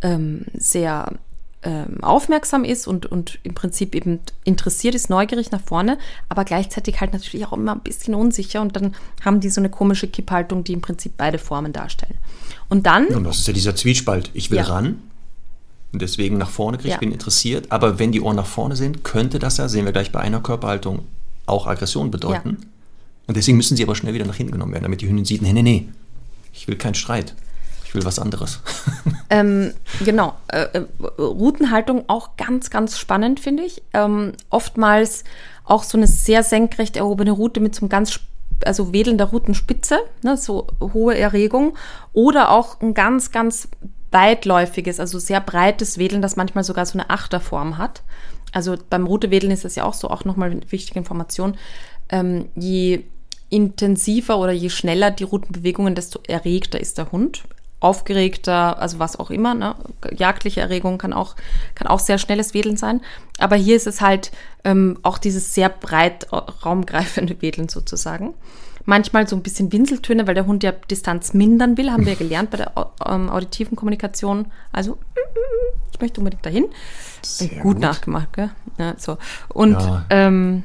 ähm, sehr ähm, aufmerksam ist und, und im Prinzip eben interessiert ist, neugierig nach vorne, aber gleichzeitig halt natürlich auch immer ein bisschen unsicher und dann haben die so eine komische Kipphaltung, die im Prinzip beide Formen darstellen. Und dann. Und das ist ja dieser Zwiespalt. Ich will ja. ran und deswegen nach vorne kriege, ja. ich bin interessiert, aber wenn die Ohren nach vorne sind, könnte das ja, sehen wir gleich bei einer Körperhaltung, auch Aggression bedeuten. Ja. Und deswegen müssen sie aber schnell wieder nach hinten genommen werden, damit die Hündin sieht, nee, nee, nee, ich will keinen Streit. Ich will was anderes. Ähm, genau. Äh, äh, Routenhaltung auch ganz, ganz spannend, finde ich. Ähm, oftmals auch so eine sehr senkrecht erhobene Route mit so einem ganz, also wedelnder Routenspitze, ne, so hohe Erregung. Oder auch ein ganz, ganz weitläufiges, also sehr breites Wedeln, das manchmal sogar so eine Achterform hat. Also beim Routewedeln ist das ja auch so, auch nochmal eine wichtige Information. Ähm, je intensiver oder je schneller die Routenbewegungen, desto erregter ist der Hund aufgeregter, also was auch immer, ne? jagdliche Erregung kann auch, kann auch sehr schnelles Wedeln sein. Aber hier ist es halt ähm, auch dieses sehr breit raumgreifende Wedeln sozusagen. Manchmal so ein bisschen Winseltöne, weil der Hund ja Distanz mindern will, haben wir ja gelernt bei der ähm, auditiven Kommunikation. Also, ich möchte unbedingt dahin. Gut, gut, nachgemacht, gell? Ja, so. Und ja. ähm,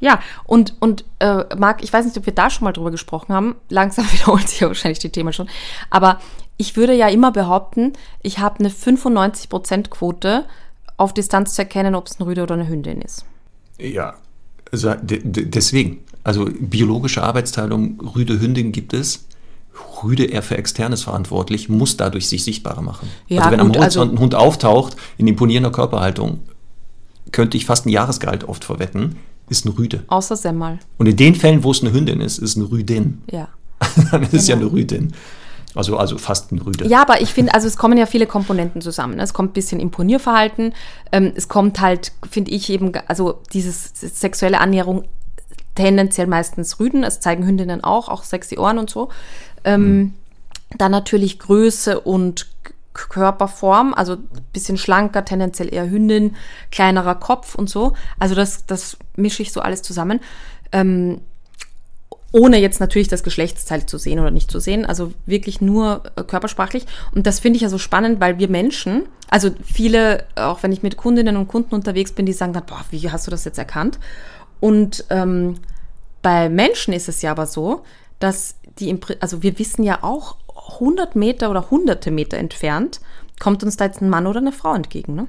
ja, und, und äh, Marc, ich weiß nicht, ob wir da schon mal drüber gesprochen haben. Langsam wiederholt sich ja wahrscheinlich die Themen schon. Aber ich würde ja immer behaupten, ich habe eine 95%-Quote auf Distanz zu erkennen, ob es ein Rüde oder eine Hündin ist. Ja, also deswegen. Also biologische Arbeitsteilung, Rüde, Hündin gibt es. Rüde eher für Externes verantwortlich, muss dadurch sich sichtbarer machen. Ja, also wenn gut, am Horizont also, ein Hund auftaucht in imponierender Körperhaltung, könnte ich fast ein Jahresgehalt oft verwetten, ist eine Rüde. Außer Semmel. Und in den Fällen, wo es eine Hündin ist, ist eine Rüdin. Ja. Dann ist es genau. ja eine Rüdin. Also, also fast ein Rüde. Ja, aber ich finde, also es kommen ja viele Komponenten zusammen. Es kommt ein bisschen Imponierverhalten. Ähm, es kommt halt, finde ich eben, also dieses sexuelle Annäherung tendenziell meistens Rüden. Es zeigen Hündinnen auch, auch sexy Ohren und so. Ähm, mhm. Dann natürlich Größe und Körperform, also ein bisschen schlanker, tendenziell eher Hündin, kleinerer Kopf und so. Also das, das mische ich so alles zusammen. Ähm, ohne jetzt natürlich das Geschlechtsteil zu sehen oder nicht zu sehen, also wirklich nur äh, körpersprachlich. Und das finde ich ja so spannend, weil wir Menschen, also viele, auch wenn ich mit Kundinnen und Kunden unterwegs bin, die sagen dann, boah, wie hast du das jetzt erkannt? Und ähm, bei Menschen ist es ja aber so, dass die, also wir wissen ja auch 100 Meter oder hunderte Meter entfernt, kommt uns da jetzt ein Mann oder eine Frau entgegen, ne?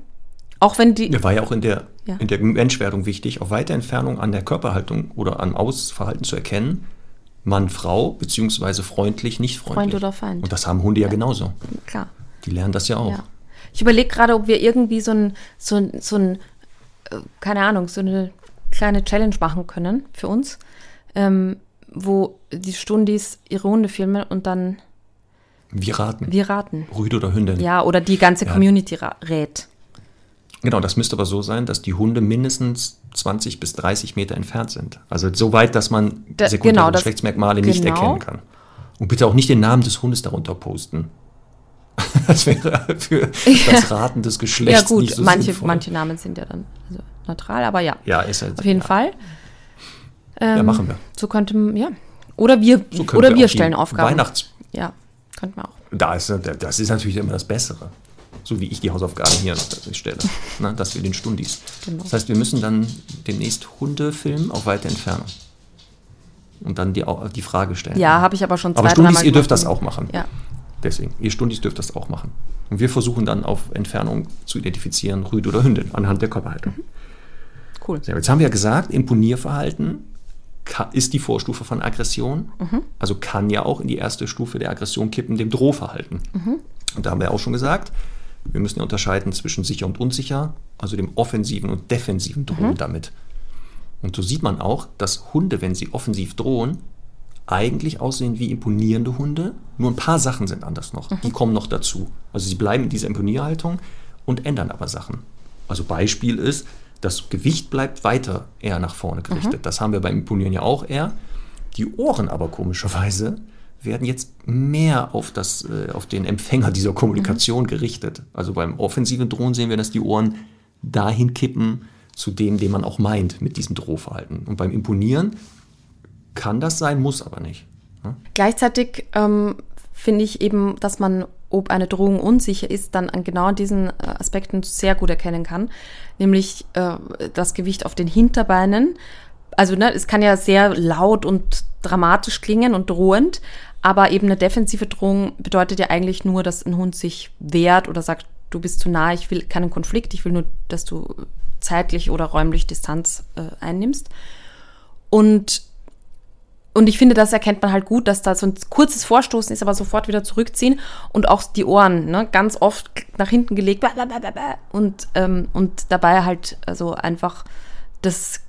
Auch wenn die. Mir war ja auch in der, ja. in der Menschwerdung wichtig, auf weite Entfernung an der Körperhaltung oder an Ausverhalten zu erkennen, Mann, Frau, beziehungsweise freundlich, nicht freundlich. Freund oder Feind. Und das haben Hunde ja, ja genauso. Klar. Die lernen das ja auch. Ja. Ich überlege gerade, ob wir irgendwie so ein, so ein, so ein, äh, keine Ahnung, so eine kleine Challenge machen können für uns, ähm, wo die Stundis ihre Hunde filmen und dann. Wir raten. Wir raten. Rüde oder Hündin. Ja, oder die ganze Community rät. Genau, das müsste aber so sein, dass die Hunde mindestens 20 bis 30 Meter entfernt sind. Also so weit, dass man da, sekundäre genau, Geschlechtsmerkmale genau. nicht erkennen kann. Und bitte auch nicht den Namen des Hundes darunter posten. Das wäre für das Raten des Geschlechts ja, gut, nicht so manche, sinnvoll. manche Namen sind ja dann also neutral, aber ja. Ja, ist halt, Auf jeden ja. Fall. Ähm, ja, machen wir. So könnte man, ja. Oder wir, so oder wir, wir stellen Aufgaben. Weihnachts. Ja, könnten wir auch. Da ist, das ist natürlich immer das Bessere so wie ich die Hausaufgaben hier stelle, ne, dass wir den Stundis. Genau. Das heißt, wir müssen dann demnächst Hunde filmen auf weite Entfernung. Und dann die, die Frage stellen. Ja, habe ich aber schon zwei, Aber Stundis, ihr dürft das auch machen. Ja. Deswegen, ihr Stundis dürft das auch machen. Und wir versuchen dann auf Entfernung zu identifizieren, Rüde oder Hündin, anhand der Körperhaltung. Mhm. Cool. So, jetzt haben wir ja gesagt, Imponierverhalten ist die Vorstufe von Aggression. Mhm. Also kann ja auch in die erste Stufe der Aggression kippen, dem Drohverhalten. Mhm. Und da haben wir auch schon gesagt, wir müssen ja unterscheiden zwischen sicher und unsicher, also dem offensiven und defensiven Drohen mhm. damit. Und so sieht man auch, dass Hunde, wenn sie offensiv drohen, eigentlich aussehen wie imponierende Hunde. Nur ein paar Sachen sind anders noch. Mhm. Die kommen noch dazu. Also sie bleiben in dieser Imponierhaltung und ändern aber Sachen. Also Beispiel ist, das Gewicht bleibt weiter eher nach vorne gerichtet. Mhm. Das haben wir beim Imponieren ja auch eher. Die Ohren aber komischerweise werden jetzt mehr auf, das, äh, auf den Empfänger dieser Kommunikation mhm. gerichtet. Also beim offensiven Drohnen sehen wir, dass die Ohren dahin kippen zu dem, den man auch meint mit diesem Drohverhalten. Und beim Imponieren kann das sein, muss aber nicht. Ja? Gleichzeitig ähm, finde ich eben, dass man, ob eine Drohung unsicher ist, dann an genau diesen äh, Aspekten sehr gut erkennen kann. Nämlich äh, das Gewicht auf den Hinterbeinen. Also ne, es kann ja sehr laut und dramatisch klingen und drohend, aber eben eine defensive Drohung bedeutet ja eigentlich nur, dass ein Hund sich wehrt oder sagt, du bist zu nah, ich will keinen Konflikt, ich will nur, dass du zeitlich oder räumlich Distanz äh, einnimmst. Und, und ich finde, das erkennt man halt gut, dass da so ein kurzes Vorstoßen ist, aber sofort wieder zurückziehen und auch die Ohren ne, ganz oft nach hinten gelegt und, ähm, und dabei halt also einfach das,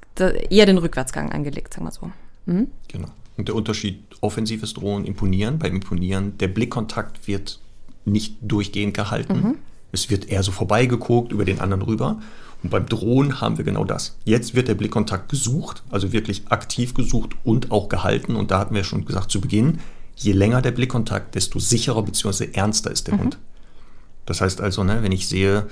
eher den Rückwärtsgang angelegt, sagen wir so. Mhm. Genau. Und der Unterschied offensives Drohen, Imponieren. Beim Imponieren, der Blickkontakt wird nicht durchgehend gehalten. Mhm. Es wird eher so vorbeigeguckt über den anderen rüber. Und beim Drohen haben wir genau das. Jetzt wird der Blickkontakt gesucht, also wirklich aktiv gesucht und auch gehalten. Und da hatten wir schon gesagt zu Beginn, je länger der Blickkontakt, desto sicherer bzw. ernster ist der mhm. Hund. Das heißt also, ne, wenn ich sehe,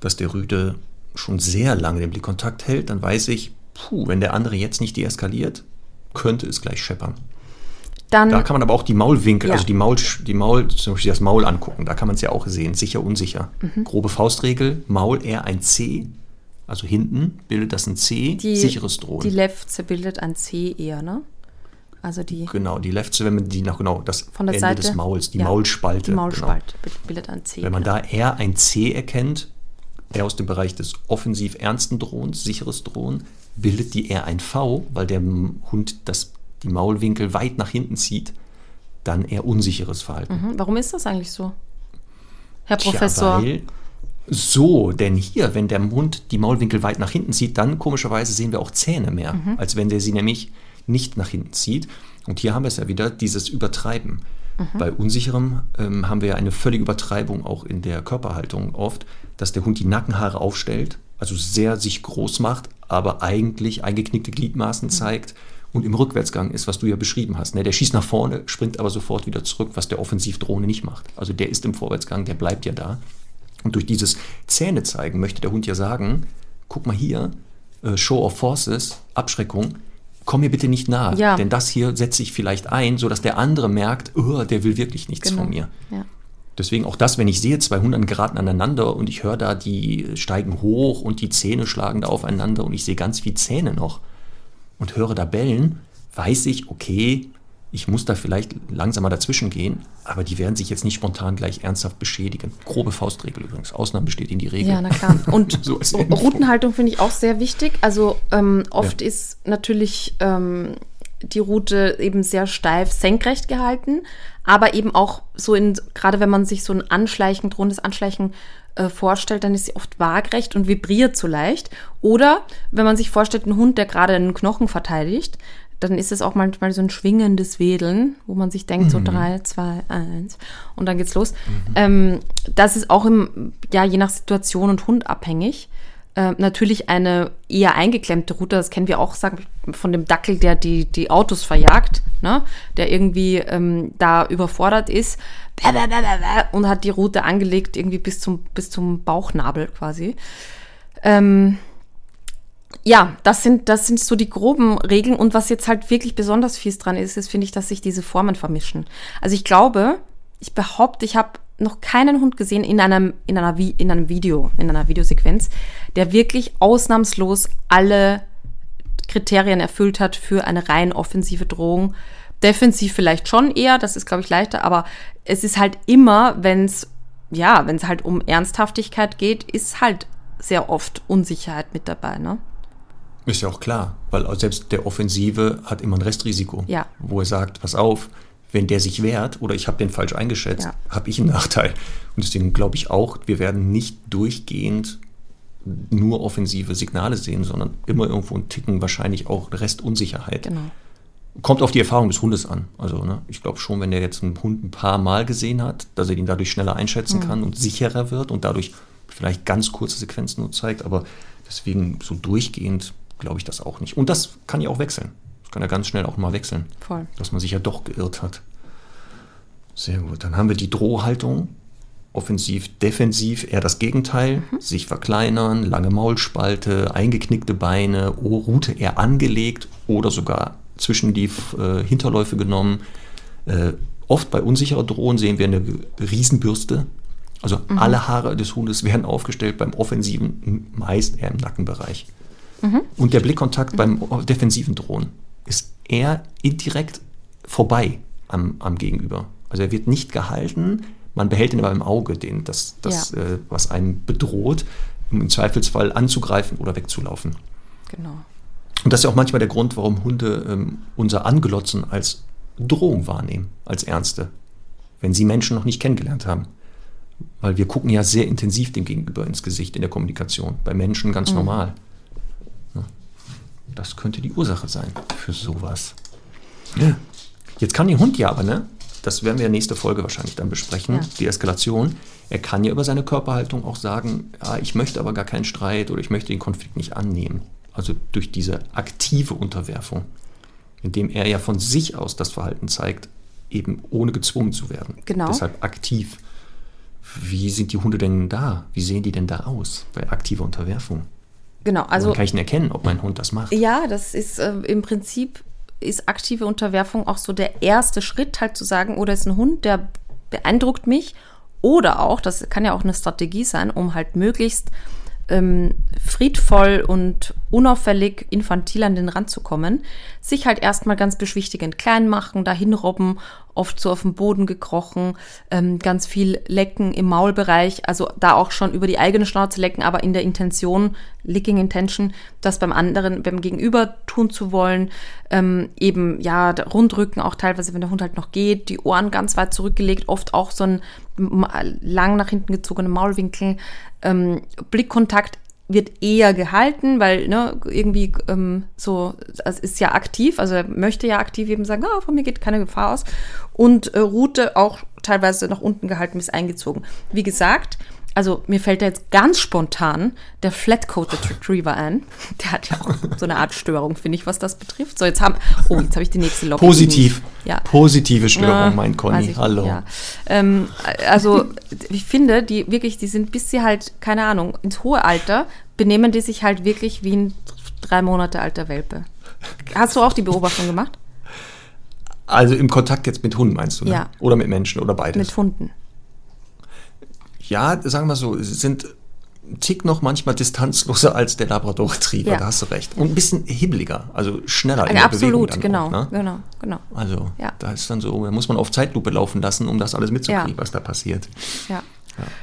dass der Rüde schon sehr lange den Blickkontakt hält, dann weiß ich, puh, wenn der andere jetzt nicht deeskaliert, könnte es gleich scheppern. Dann, da kann man aber auch die Maulwinkel, ja. also die Maul, die Maul, zum Beispiel das Maul angucken. Da kann man es ja auch sehen, sicher, unsicher. Mhm. Grobe Faustregel, Maul eher ein C, also hinten bildet das ein C, die, sicheres Drohen. Die Lefze bildet ein C eher, ne? Also die Genau, die Left Zwemme, die nach genau das von der Ende Seite des Mauls, die ja, Maulspalte. Die Maulspalte Genau. bildet ein C. Wenn man genau. da eher ein C erkennt, eher aus dem Bereich des offensiv ernsten Drohens, sicheres Drohen, bildet die eher ein V, weil der Hund das, die Maulwinkel weit nach hinten zieht, dann eher unsicheres Verhalten. Mhm. Warum ist das eigentlich so? Herr Tja, Professor. weil so, denn hier, wenn der Mund die Maulwinkel weit nach hinten zieht, dann komischerweise sehen wir auch Zähne mehr, Mhm. als wenn der sie nämlich nicht nach hinten zieht. Und hier haben wir es ja wieder, dieses Übertreiben. Mhm. Bei unsicherem ähm, haben wir ja eine völlige Übertreibung auch in der Körperhaltung oft, dass der Hund die Nackenhaare aufstellt, also sehr sich groß macht, aber eigentlich eingeknickte Mhm. Gliedmaßen zeigt und im Rückwärtsgang ist, was du ja beschrieben hast. Ne? Der schießt nach vorne, springt aber sofort wieder zurück, was der Offensivdrohne nicht macht. Also der ist im Vorwärtsgang, der bleibt ja da. Und durch dieses Zähne zeigen möchte der Hund ja sagen, guck mal hier, äh, Show of Forces, Abschreckung, komm mir bitte nicht nahe, Ja. denn das hier setze ich vielleicht ein, sodass der andere merkt, oh, der will wirklich nichts Genau. von mir. Ja. Deswegen auch das, wenn ich sehe, zwei Hunde geraten aneinander und ich höre da, die steigen hoch und die Zähne schlagen da aufeinander und ich sehe ganz viel Zähne noch und höre da bellen, weiß ich, okay, ich muss da vielleicht langsamer dazwischen gehen, aber die werden sich jetzt nicht spontan gleich ernsthaft beschädigen. Grobe Faustregel übrigens. Ausnahme besteht in die Regel. Ja, na klar. Und So. Routenhaltung finde ich auch sehr wichtig. Also ähm, oft ist natürlich ähm, die Route eben sehr steif senkrecht gehalten, aber eben auch so in, gerade wenn man sich so ein Anschleichen, drohendes Anschleichen äh, vorstellt, dann ist sie oft waagrecht und vibriert so leicht. Oder wenn man sich vorstellt, ein Hund, der gerade einen Knochen verteidigt, dann ist es auch manchmal so ein schwingendes Wedeln, wo man sich denkt, so drei, zwei, eins und dann geht's los. Ähm, das ist auch im, ja, je nach Situation und Hund abhängig. Äh, natürlich eine eher eingeklemmte Route, das kennen wir auch sagen, von dem Dackel, der die, die Autos verjagt, ne? der irgendwie ähm, da überfordert ist und hat die Route angelegt, irgendwie bis zum, bis zum Bauchnabel quasi. Ähm, ja, das sind, das sind so die groben Regeln. Und was jetzt halt wirklich besonders fies dran ist, ist, finde ich, dass sich diese Formen vermischen. Also ich glaube, ich behaupte, ich habe noch keinen Hund gesehen in einem, in, einer, Vi- in einem Video, in einer Videosequenz, der wirklich ausnahmslos alle Kriterien erfüllt hat für eine rein offensive Drohung. Defensiv vielleicht schon eher, das ist, glaube ich, leichter, aber es ist halt immer, wenn es, ja, wenn es halt um Ernsthaftigkeit geht, ist halt sehr oft Unsicherheit mit dabei, ne? Ist ja auch klar, weil selbst der Offensive hat immer ein Restrisiko, Ja. wo er sagt, pass auf, wenn der sich wehrt oder ich habe den falsch eingeschätzt, Ja. habe ich einen Nachteil. Und deswegen glaube ich auch, wir werden nicht durchgehend nur offensive Signale sehen, sondern immer irgendwo einen Ticken wahrscheinlich auch Restunsicherheit. Genau. Kommt auf die Erfahrung des Hundes an. Also ne, ich glaube schon, wenn der jetzt einen Hund ein paar Mal gesehen hat, dass er ihn dadurch schneller einschätzen kann und sicherer wird und dadurch vielleicht ganz kurze Sequenzen nur zeigt, aber deswegen so durchgehend glaube ich das auch nicht. Und das kann ja auch wechseln. Das kann ja ganz schnell auch mal wechseln, Voll. dass man sich ja doch geirrt hat. Sehr gut. Dann haben wir die Drohhaltung. Offensiv, defensiv, eher das Gegenteil. Sich verkleinern, lange Maulspalte, eingeknickte Beine, Rute eher angelegt oder sogar zwischen die äh, Hinterläufe genommen. Äh, oft bei unsicherer Drohung sehen wir eine Riesenbürste. Also alle Haare des Hundes werden aufgestellt beim Offensiven, meist eher im Nackenbereich. Und der Blickkontakt beim defensiven Drohnen ist eher indirekt vorbei am, am Gegenüber. Also er wird nicht gehalten, man behält ihn aber im Auge, den, das, das Ja. äh, was einen bedroht, um im Zweifelsfall anzugreifen oder wegzulaufen. Genau. Und das ist ja auch manchmal der Grund, warum Hunde ähm, unser Anglotzen als Drohung wahrnehmen, als Ernste, wenn sie Menschen noch nicht kennengelernt haben. Weil wir gucken ja sehr intensiv dem Gegenüber ins Gesicht in der Kommunikation. Bei Menschen ganz normal. Das könnte die Ursache sein für sowas. Jetzt kann der Hund ja aber, ne? Das werden wir nächste Folge wahrscheinlich dann besprechen, Ja. die Eskalation. Er kann ja über seine Körperhaltung auch sagen, ja, ich möchte aber gar keinen Streit oder ich möchte den Konflikt nicht annehmen. Also durch diese aktive Unterwerfung, indem er ja von sich aus das Verhalten zeigt, eben ohne gezwungen zu werden. Genau. Deshalb aktiv. Wie sind die Hunde denn da? Wie sehen die denn da aus bei aktiver Unterwerfung? Genau, Also also kann ich denn erkennen, ob mein Hund das macht? ja, das ist äh, im Prinzip ist aktive Unterwerfung auch so der erste Schritt, halt zu sagen, oder ist ein Hund, der beeindruckt mich, oder auch, das kann ja auch eine Strategie sein, um halt möglichst ähm, friedvoll und unauffällig infantil an den Rand zu kommen, sich halt erstmal ganz beschwichtigend klein machen, dahin robben, oft so auf den Boden gekrochen, ähm, ganz viel lecken im Maulbereich, also da auch schon über die eigene Schnauze lecken, aber in der Intention, Licking Intention, das beim anderen, beim Gegenüber tun zu wollen, ähm, eben ja rundrücken, auch teilweise, wenn der Hund halt noch geht, die Ohren ganz weit zurückgelegt, oft auch so ein lang nach hinten gezogene Maulwinkel, ähm, Blickkontakt wird eher gehalten, weil ne, irgendwie ähm, so, es ist ja aktiv, also er möchte ja aktiv eben sagen, oh, von mir geht keine Gefahr aus. Und äh, Route auch teilweise nach unten gehalten bis eingezogen. Wie gesagt, also mir fällt da jetzt ganz spontan der Flat-Coated Retriever ein. Der hat ja auch so eine Art Störung, finde ich, was das betrifft. So, jetzt haben, oh, jetzt habe ich die nächste Locke. Positiv. Ja. Positive Störung, ja, mein Conny. Hallo. Ja. Ähm, also ich finde, die wirklich, die sind, bis sie halt, keine Ahnung, ins hohe Alter, benehmen die sich halt wirklich wie ein drei Monate alter Welpe. Hast du auch die Beobachtung gemacht? Also im Kontakt jetzt mit Hunden meinst du? Ne? Ja. Oder mit Menschen oder beides? Mit Hunden ja, sagen wir so, sind Tick noch manchmal distanzloser als der Labrador Retriever, ja. da hast du recht. Und ein bisschen hibbeliger, also schneller in ja, absolut, genau, auch, ne? genau, genau. Also ja. da ist dann so, da muss man auf Zeitlupe laufen lassen, um das alles mitzukriegen, ja. was da passiert. Ja.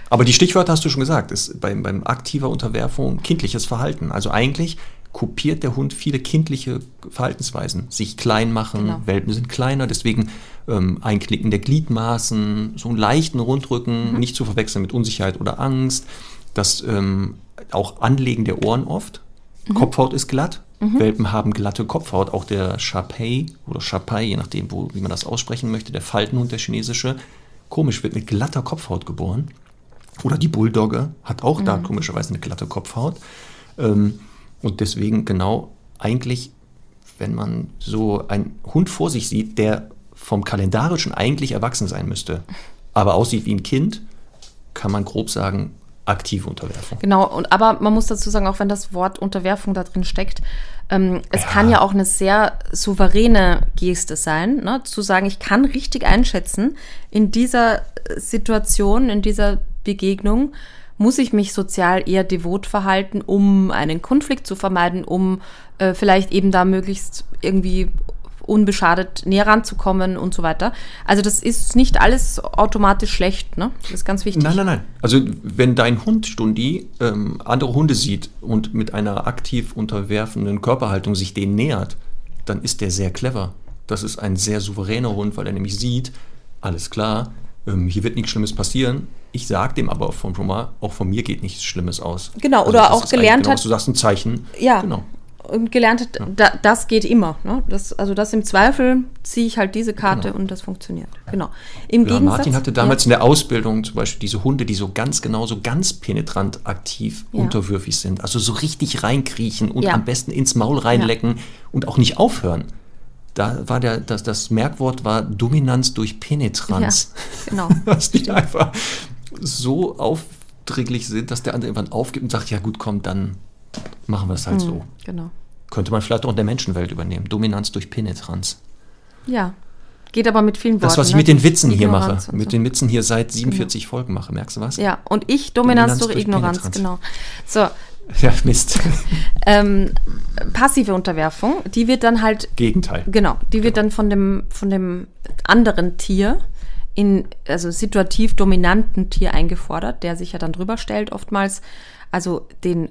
Aber die Stichwörter hast du schon gesagt, ist beim, beim aktiver Unterwerfung kindliches Verhalten. Also eigentlich kopiert der Hund viele kindliche Verhaltensweisen. Sich klein machen, genau. Welpen sind kleiner, deswegen ähm, Einknicken der Gliedmaßen, so einen leichten Rundrücken, mhm. nicht zu verwechseln mit Unsicherheit oder Angst. Das ähm, auch Anlegen der Ohren oft. Mhm. Kopfhaut ist glatt. Mhm. Welpen haben glatte Kopfhaut. Auch der Sharpei oder Sharpei, je nachdem, wo, wie man das aussprechen möchte, der Faltenhund, der chinesische, komisch, wird mit glatter Kopfhaut geboren. Oder die Bulldogge hat auch da mhm. komischerweise eine glatte Kopfhaut. Ähm, und deswegen genau eigentlich, wenn man so einen Hund vor sich sieht, der vom Kalendarischen eigentlich erwachsen sein müsste, aber aussieht wie ein Kind, kann man grob sagen, aktive Unterwerfung. Genau, und aber man muss dazu sagen, auch wenn das Wort Unterwerfung da drin steckt, ähm, es ja. kann ja auch eine sehr souveräne Geste sein, ne? zu sagen, ich kann richtig einschätzen, in dieser Situation, in dieser Begegnung, muss ich mich sozial eher devot verhalten, um einen Konflikt zu vermeiden, um äh, vielleicht eben da möglichst irgendwie unbeschadet näher ranzukommen und so weiter. Also das ist nicht alles automatisch schlecht, ne? Das ist ganz wichtig. Nein, nein, nein. Also wenn dein Hund, Stundi, ähm, andere Hunde sieht und mit einer aktiv unterwerfenden Körperhaltung sich denen nähert, dann ist der sehr clever. Das ist ein sehr souveräner Hund, weil er nämlich sieht, alles klar, ähm, hier wird nichts Schlimmes passieren. Ich sage dem aber von schon mal, auch von mir geht nichts Schlimmes aus. Genau, also oder auch gelernt genau, hat. Du sagst ein Zeichen. Ja. Genau. Und gelernt hat, ja. da, das geht immer. Ne? Das, also das im Zweifel ziehe ich halt diese Karte genau. und das funktioniert. Genau. Im ja, Gegensatz, Martin hatte damals ja. in der Ausbildung zum Beispiel diese Hunde, die so ganz genau, so ganz penetrant aktiv unterwürfig sind. Also so richtig reinkriechen und am besten ins Maul reinlecken und auch nicht aufhören da war der, das, das Merkwort war Dominanz durch Penetranz. Ja, genau. Dass die einfach so aufdringlich sind, dass der andere irgendwann aufgibt und sagt, ja gut, komm, dann machen wir es halt hm, so. Genau. Könnte man vielleicht auch in der Menschenwelt übernehmen. Dominanz durch Penetranz. Ja. Geht aber mit vielen Worten. Das, was ich ne? mit den Witzen hier mache, mit so. den Witzen hier seit 47 genau. Folgen mache, merkst du was? Ja, und ich Dominanz, Dominanz durch, durch Ignoranz, Penetranz. genau. So, Ja, Mist. ähm, passive Unterwerfung, die wird dann halt. Gegenteil. Genau, die wird genau. dann von dem, von dem anderen Tier in, also situativ dominanten Tier eingefordert, der sich ja dann drüber stellt, oftmals, also den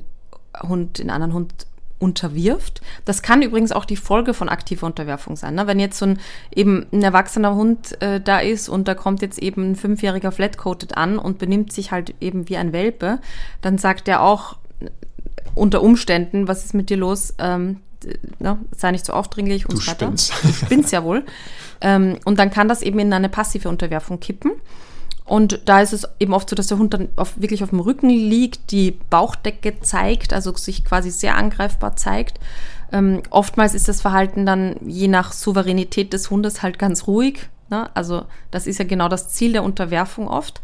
Hund, den anderen Hund unterwirft. Das kann übrigens auch die Folge von aktiver Unterwerfung sein. Ne? Wenn jetzt so ein eben ein erwachsener Hund äh, da ist und da kommt jetzt eben ein fünfjähriger Flatcoated an und benimmt sich halt eben wie ein Welpe, dann sagt er auch, unter Umständen, was ist mit dir los? Ähm, ne, sei nicht so aufdringlich und so weiter. Spinnst. Du spinnst ja wohl. Ähm, und dann kann das eben in eine passive Unterwerfung kippen. Und da ist es eben oft so, dass der Hund dann auf, wirklich auf dem Rücken liegt, die Bauchdecke zeigt, also sich quasi sehr angreifbar zeigt. Ähm, oftmals ist das Verhalten dann je nach Souveränität des Hundes halt ganz ruhig. Ne? Also das ist ja genau das Ziel der Unterwerfung oft,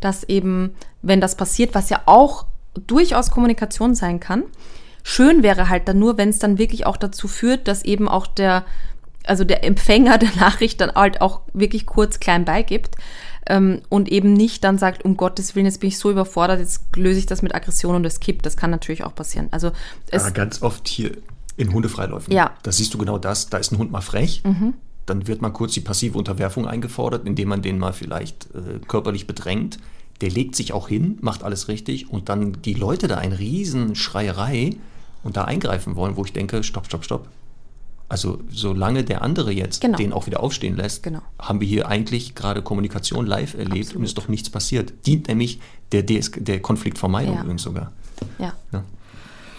dass eben, wenn das passiert, was ja auch durchaus Kommunikation sein kann. Schön wäre halt dann nur, wenn es dann wirklich auch dazu führt, dass eben auch der, also der Empfänger der Nachricht dann halt auch wirklich kurz klein beigibt. ähm, und eben nicht dann sagt, um Gottes Willen, jetzt bin ich so überfordert, jetzt löse ich das mit Aggression und es kippt. Das kann natürlich auch passieren. Also es, Aber ganz oft hier in Hundefreiläufen. Ja. Da siehst du genau das. Da ist ein Hund mal frech. Dann wird mal kurz die passive Unterwerfung eingefordert, indem man den mal vielleicht äh, körperlich bedrängt. Der legt sich auch hin, macht alles richtig und dann die Leute da eine riesen Schreierei und da eingreifen wollen, wo ich denke, stopp, stopp, stopp. Also solange der andere jetzt Genau. den auch wieder aufstehen lässt, Genau. haben wir hier eigentlich gerade Kommunikation live erlebt und ist doch nichts passiert. Dient nämlich der, DS der Konfliktvermeidung Ja. übrigens sogar. ja. Ja.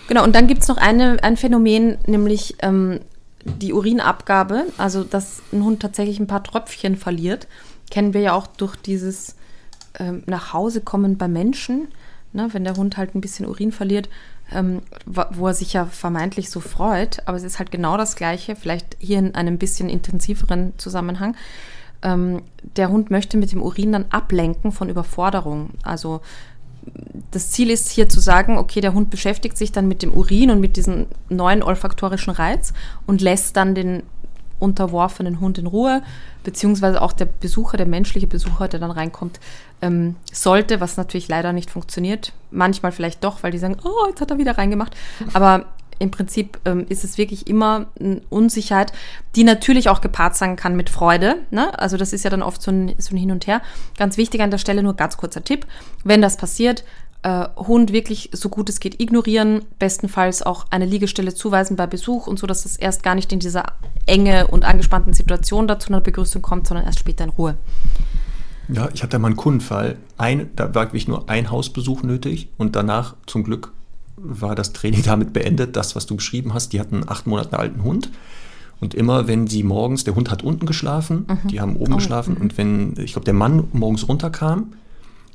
Genau, und dann gibt es noch eine, ein Phänomen, nämlich ähm, die Urinabgabe, also dass ein Hund tatsächlich ein paar Tröpfchen verliert. Kennen wir ja auch durch dieses ähm, nach Hause kommen bei Menschen, ne, wenn der Hund halt ein bisschen Urin verliert, ähm, wo er sich ja vermeintlich so freut, aber es ist halt genau das Gleiche, vielleicht hier in einem bisschen intensiveren Zusammenhang. Ähm, der Hund möchte mit dem Urin dann ablenken von Überforderung. Also das Ziel ist hier zu sagen, okay, der Hund beschäftigt sich dann mit dem Urin und mit diesem neuen olfaktorischen Reiz und lässt dann den unterworfenen Hund in Ruhe, beziehungsweise auch der Besucher, der menschliche Besucher, der dann reinkommt, ähm, sollte, was natürlich leider nicht funktioniert. Manchmal vielleicht doch, weil die sagen, oh, jetzt hat er wieder reingemacht. Aber im Prinzip ähm, ist es wirklich immer eine Unsicherheit, die natürlich auch gepaart sein kann mit Freude. Ne? Also das ist ja dann oft so ein, so ein Hin und Her. Ganz wichtig an der Stelle nur ganz kurzer Tipp. Wenn das passiert, äh, Hund wirklich so gut es geht ignorieren, bestenfalls auch eine Liegestelle zuweisen bei Besuch und so, dass es erst gar nicht in dieser enge und angespannten Situation dazu einer Begrüßung kommt, sondern erst später in Ruhe. Ja, ich hatte mal einen Kundenfall. Ein, da war wirklich nur ein Hausbesuch nötig und danach zum Glück war das Training damit beendet. Das, was du beschrieben hast, die hatten einen acht Monate alten Hund. Und immer, wenn sie morgens, der Hund hat unten geschlafen, die haben oben geschlafen. Und wenn, ich glaube, der Mann morgens runterkam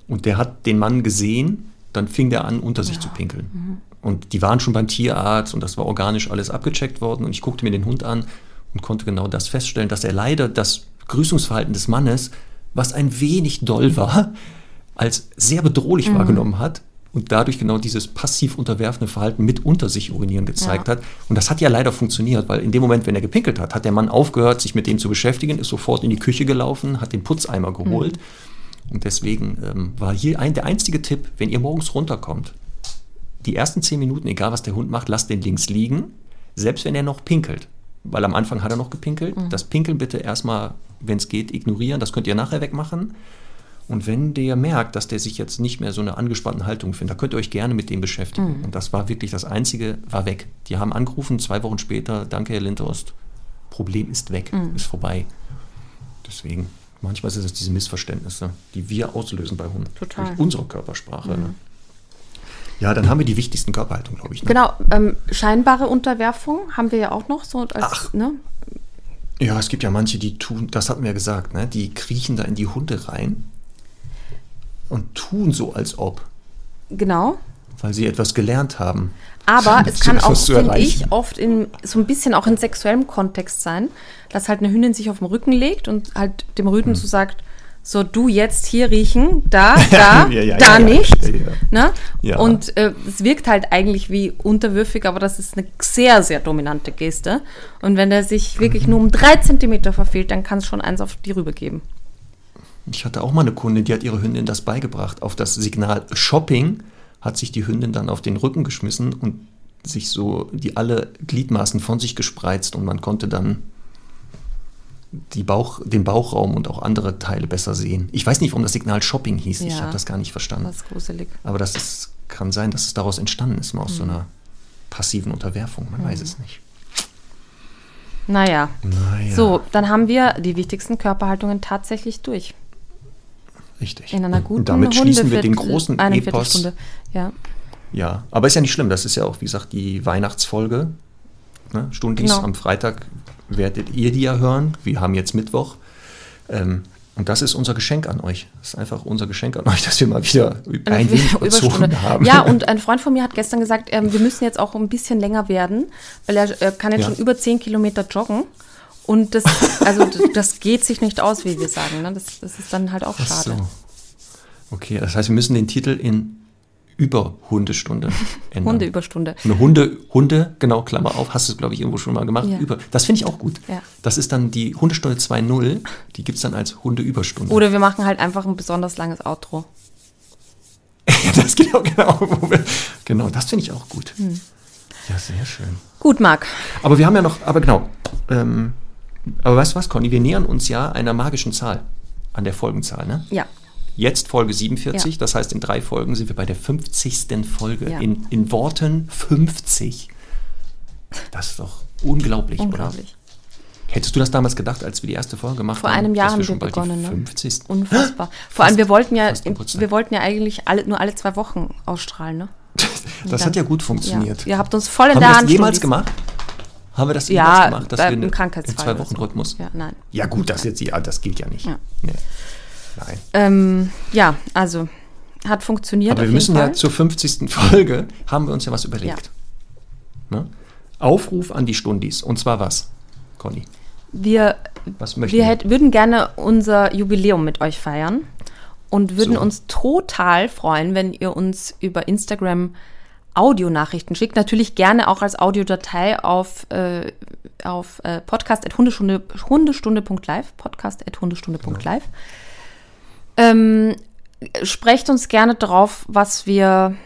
und der hat den Mann gesehen, dann fing der an, unter sich zu pinkeln. Und die waren schon beim Tierarzt und das war organisch alles abgecheckt worden. Und ich guckte mir den Hund an und konnte genau das feststellen, dass er leider das Grüßungsverhalten des Mannes, was ein wenig doll war, als sehr bedrohlich wahrgenommen hat und dadurch genau dieses passiv unterwerfende Verhalten mit unter sich urinieren gezeigt Ja. hat. Und das hat ja leider funktioniert, weil in dem Moment, wenn er gepinkelt hat, hat der Mann aufgehört, sich mit dem zu beschäftigen, ist sofort in die Küche gelaufen, hat den Putzeimer geholt. Und deswegen ähm, war hier ein, der einzige Tipp, wenn ihr morgens runterkommt, die ersten zehn Minuten, egal was der Hund macht, lasst den links liegen, selbst wenn er noch pinkelt. Weil am Anfang hat er noch gepinkelt. Das Pinkeln bitte erstmal, wenn es geht, ignorieren. Das könnt ihr nachher wegmachen. Und wenn der merkt, dass der sich jetzt nicht mehr so eine angespannte Haltung findet, da könnt ihr euch gerne mit dem beschäftigen. Und das war wirklich das Einzige, war weg. Die haben angerufen, zwei Wochen später, danke Herr Lindhorst, Problem ist weg, ist vorbei. Deswegen, manchmal sind es diese Missverständnisse, die wir auslösen bei Hunden. Total. Durch unsere Körpersprache. Ne? Ja, dann haben wir die wichtigsten Körperhaltungen, glaube ich. Ne? Genau, ähm, scheinbare Unterwerfung haben wir ja auch noch so als, Ach. ne? Ja, es gibt ja manche, die tun, das hatten wir ja gesagt, ne? die kriechen da in die Hunde rein und tun so, als ob, Genau. weil sie etwas gelernt haben. Aber es kann auch, finde ich, oft in so ein bisschen auch in sexuellem Kontext sein, dass halt eine Hündin sich auf den Rücken legt und halt dem Rüden Hm. so sagt, so du jetzt hier riechen, da, da, Ja, ja, da ja, nicht. Ne? Und äh, es wirkt halt eigentlich wie unterwürfig, aber das ist eine sehr, sehr dominante Geste. Und wenn der sich wirklich nur um drei Zentimeter verfehlt, dann kann es schon eins auf die Rübe geben. Ich hatte auch mal eine Kundin, die hat ihre Hündin das beigebracht. Auf das Signal Shopping hat sich die Hündin dann auf den Rücken geschmissen und sich so die alle Gliedmaßen von sich gespreizt und man konnte dann die Bauch, den Bauchraum und auch andere Teile besser sehen. Ich weiß nicht, warum das Signal Shopping hieß. Ich Ja. habe das gar nicht verstanden. Das ist gruselig. Aber das ist, kann sein, dass es daraus entstanden ist, mal aus so Mhm. einer passiven Unterwerfung. Man weiß es nicht. Naja. Naja, So, dann haben wir die wichtigsten Körperhaltungen tatsächlich durch. Richtig. In einer guten Und damit schließen wir den großen eine Epos. Ja. Ja, aber ist ja nicht schlimm. Das ist ja auch, wie gesagt, die Weihnachtsfolge. Ne? Stundis Genau. am Freitag werdet ihr die ja hören. Wir haben jetzt Mittwoch. Ähm, und das ist unser Geschenk an euch. Das ist einfach unser Geschenk an euch, dass wir mal wieder ein wenig überzogen haben. Ja, und ein Freund von mir hat gestern gesagt, ähm, wir müssen jetzt auch ein bisschen länger werden, weil er äh, kann jetzt Ja. schon über 10 Kilometer joggen. Und das, also das geht sich nicht aus, wie wir sagen. Ne? Das, das ist dann halt auch Ach schade. so. Okay, das heißt, wir müssen den Titel in über Hundestunde ändern. Hundeüberstunde. Eine Hunde, Hunde, genau, Klammer auf, hast du, glaube ich, irgendwo schon mal gemacht. Ja. Über, das finde ich auch gut. Ja. Das ist dann die Hundestunde 2.0, die gibt es dann als Hundeüberstunde. Oder wir machen halt einfach ein besonders langes Outro. das geht auch genau. wir- Genau, das finde ich auch gut. Hm. Ja, sehr schön. Gut, Marc. Aber wir haben ja noch, aber genau. Ähm, aber weißt du was, Conny? Wir nähern uns ja einer magischen Zahl an der Folgenzahl, ne? Ja. Jetzt Folge 47, Ja. das heißt, in drei Folgen sind wir bei der 50. Folge. Ja. In, in Worten 50. Das ist doch unglaublich, Unglaublich. oder? Hättest du das damals gedacht, als wir die erste Folge gemacht Vor haben? einem Jahr haben wir schon bald begonnen, ne? 50. Unfassbar. Vor allem, wir wollten ja, wir wollten ja eigentlich alle, nur alle zwei Wochen ausstrahlen, ne? Das dann- hat ja gut funktioniert. Ja. Ihr habt uns voll in Haben der wir das Hand. jemals gemacht? Haben wir das Ja, jemals gemacht, dass wir im Krankheitsfall zwei Wochen so. Rhythmus? Ja, nein. Ja gut, das jetzt ja, das gilt ja nicht. Ja. Nee. Nein. Ähm, ja, also hat funktioniert. Aber auf wir müssen jeden ja Fall. zur 50. Folge, haben wir uns ja was überlegt. Ne? Aufruf an die Stundis. Und zwar was, Conny? Wir, Was möchten wir wir? hätt, würden gerne unser Jubiläum mit euch feiern und würden So. uns total freuen, wenn ihr uns über Instagram Audionachrichten schickt. Natürlich gerne auch als Audiodatei auf, äh, auf äh, podcast.hundestunde, hundestunde.live, podcast.hundestunde.live. Ähm, sprecht uns gerne drauf, was wir,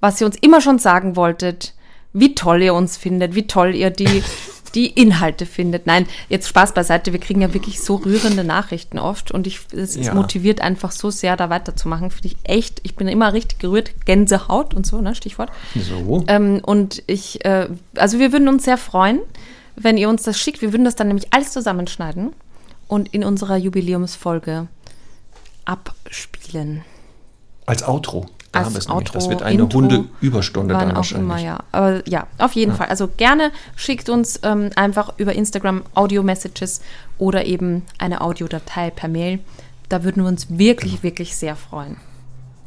was ihr uns immer schon sagen wolltet, wie toll ihr uns findet, wie toll ihr die, die Inhalte findet. Nein, jetzt Spaß beiseite, wir kriegen ja wirklich so rührende Nachrichten oft und ich, es, Ja. motiviert einfach so sehr, da weiterzumachen. Finde ich echt, ich bin immer richtig gerührt, Gänsehaut und so, ne, Stichwort. So. Ähm, und ich, äh, also wir würden uns sehr freuen, wenn ihr uns das schickt. Wir würden das dann nämlich alles zusammenschneiden und in unserer Jubiläumsfolge abspielen. Als Outro. Da haben wir es nämlich. Das wird eine Intro, Hundeüberstunde Wann dann wahrscheinlich. immer, ja. Aber ja, auf jeden Fall. Also gerne schickt uns ähm, einfach über Instagram Audio-Messages oder eben eine Audiodatei per Mail. Da würden wir uns wirklich, wirklich sehr freuen.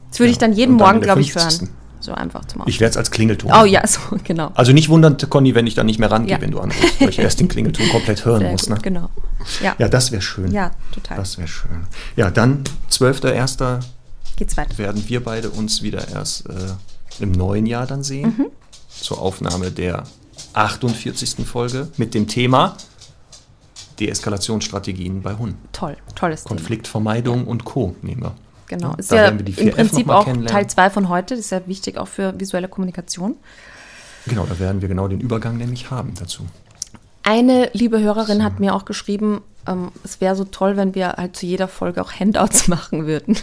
Das würde ich dann jeden dann Morgen, glaube ich, 50.. hören. So einfach zum Ich werde es als Klingelton. Oh ja, so, genau. Also nicht wundern, Conny, wenn ich dann nicht mehr rangehe, Ja. wenn du anrufst, weil ich erst den Klingelton komplett hören Sehr muss. gut, Ne? genau. Ja, Ja, das wäre schön. ja total. Das wäre schön. Ja, dann 12.01. Geht's weiter. werden wir beide uns wieder erst äh, im neuen Jahr dann sehen. Mhm. Zur Aufnahme der 48. Folge mit dem Thema Deeskalationsstrategien bei Hunden. Toll, tolles Thema. Konfliktvermeidung und Co. nehmen wir. Genau. Ist da ja werden wir die im 4F Prinzip auch. Teil 2 von heute. Das ist ja wichtig auch für visuelle Kommunikation. Genau, da werden wir genau den Übergang nämlich haben dazu. Eine liebe Hörerin hat mir auch geschrieben, ähm, es wäre so toll, wenn wir halt zu jeder Folge auch Handouts machen würden.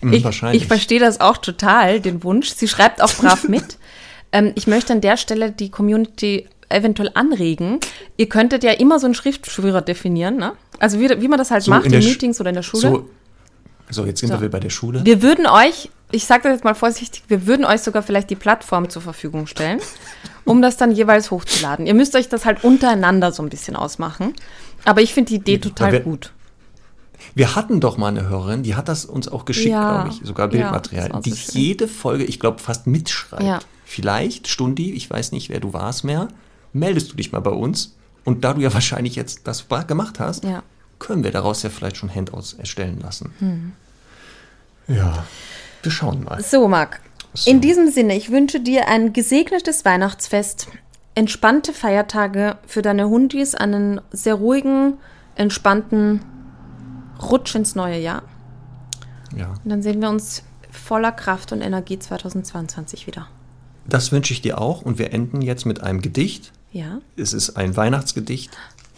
Hm, ich, wahrscheinlich. ich verstehe das auch total, den Wunsch. Sie schreibt auch brav mit. ähm, ich möchte an der Stelle die Community eventuell anregen. Ihr könntet ja immer so einen Schriftführer definieren, ne? Also wie, wie man das halt So macht in in, Sch- Meetings oder in der Schule. So, so jetzt sind So. wir bei der Schule. Wir würden euch, ich sage das jetzt mal vorsichtig, wir würden euch sogar vielleicht die Plattform zur Verfügung stellen, um das dann jeweils hochzuladen. Ihr müsst euch das halt untereinander so ein bisschen ausmachen. Aber ich finde die Idee total wir- gut. Wir hatten doch mal eine Hörerin, die hat das uns auch geschickt, Ja. glaube ich, sogar Ja, Bildmaterial, so die schön. jede Folge, ich glaube, fast mitschreibt. Ja. Vielleicht, Stundi, ich weiß nicht, wer du warst mehr, meldest du dich mal bei uns. Und da du ja wahrscheinlich jetzt das gemacht hast, Ja. können wir daraus ja vielleicht schon Handouts erstellen lassen. Hm. Ja, wir schauen mal. So, Marc. So. In diesem Sinne, ich wünsche dir ein gesegnetes Weihnachtsfest, entspannte Feiertage für deine Hundis, einen sehr ruhigen, entspannten Rutsch ins neue Jahr. Ja. Und dann sehen wir uns voller Kraft und Energie 2022 wieder. Das wünsche ich dir auch. Und wir enden jetzt mit einem Gedicht. Ja? Es ist ein Weihnachtsgedicht.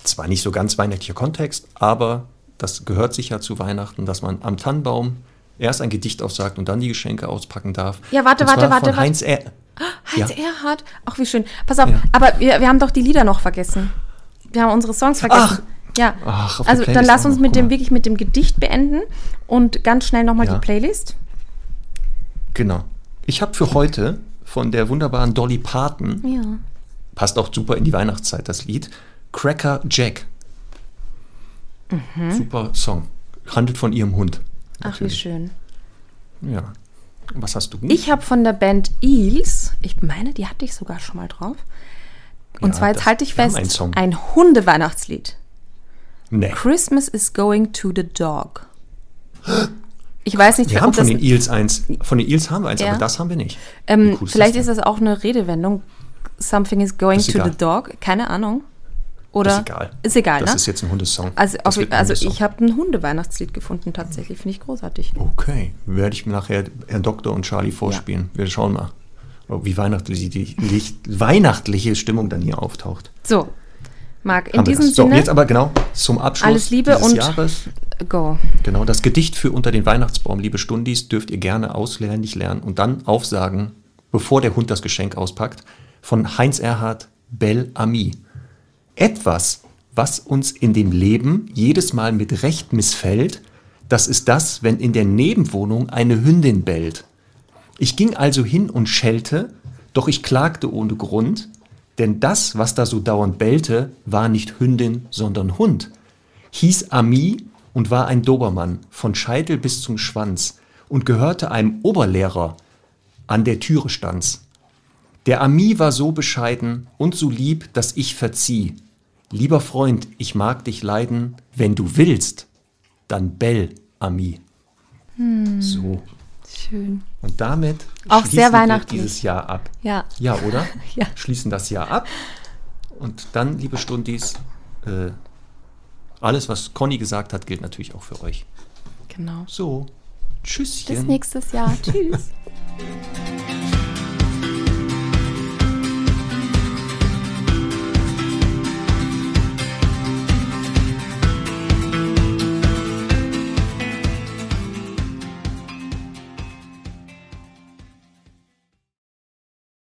Zwar nicht so ganz weihnachtlicher Kontext, aber das gehört sicher zu Weihnachten, dass man am Tannenbaum erst ein Gedicht aussagt und dann die Geschenke auspacken darf. Ja, warte, warte, warte, Von warte. Heinz er Heinz Ja. Erhardt. Ach, wie schön. Pass auf, Ja. aber wir, wir haben doch die Lieder noch vergessen. Wir haben unsere Songs vergessen. Ja. Ach, auf der also dann lass uns mit dem wirklich mit dem Gedicht beenden und ganz schnell nochmal Ja. die Playlist. Genau. Ich habe für heute von der wunderbaren Dolly Parton, Ja. passt auch super in die Weihnachtszeit, das Lied, Cracker Jack. Mhm. Super Song. Handelt von ihrem Hund. Ach, wie schön. Ja. Was hast du? Ich habe von der Band Eels, ich meine, die hatte ich sogar schon mal drauf. Und Ja, zwar jetzt halte ich fest, Song. ein Hunde-Weihnachtslied. nee. Christmas is going to the dog. Ich weiß nicht, Wir haben von den Eels eins. Von den Eels haben wir eins, Ja. aber das haben wir nicht. ähm, vielleicht das ist das auch eine Redewendung. Something is going Ist to egal. the dog. Keine Ahnung. Oder? Ist egal. Ist egal, Das ne? ist jetzt ein Hundesong. also auf, ein also Hundesong. ich habe ein Hunde-Weihnachtslied gefunden, tatsächlich. Finde ich großartig. Okay, werde ich mir nachher Herrn Doktor und Charlie vorspielen. Wir schauen mal, wie weihnachtlich die Licht, weihnachtliche Stimmung dann hier auftaucht. So, Marc, in diesem das. So, Sinne, jetzt aber genau zum Abschluss Alles Liebe dieses und- Jahres. go. Genau, das Gedicht für unter den Weihnachtsbaum, liebe Stundis, dürft ihr gerne auswendig lernen und dann aufsagen, bevor der Hund das Geschenk auspackt, von Heinz Erhard Bel Ami. Etwas, was uns in dem Leben jedes Mal mit Recht missfällt, das ist das, wenn in der Nebenwohnung eine Hündin bellt. Ich ging also hin und schellte, doch ich klagte ohne Grund, denn das, was da so dauernd bellte, war nicht Hündin, sondern Hund hieß Ami und war ein Dobermann, von Scheitel bis zum Schwanz und gehörte einem Oberlehrer, an der Türe stand's. Der Ami war so bescheiden und so lieb, dass ich verzieh. Lieber Freund, ich mag dich leiden, wenn du willst, dann bell, Ami. So, Schön. und damit Auch schließen sehr wir weihnachtlich. dieses Jahr ab. Ja. Ja, oder? Ja. Schließen das Jahr ab. Und dann, liebe Stundis, äh, alles, was Conny gesagt hat, gilt natürlich auch für euch. Genau. So, tschüsschen. Bis nächstes Jahr. Tschüss.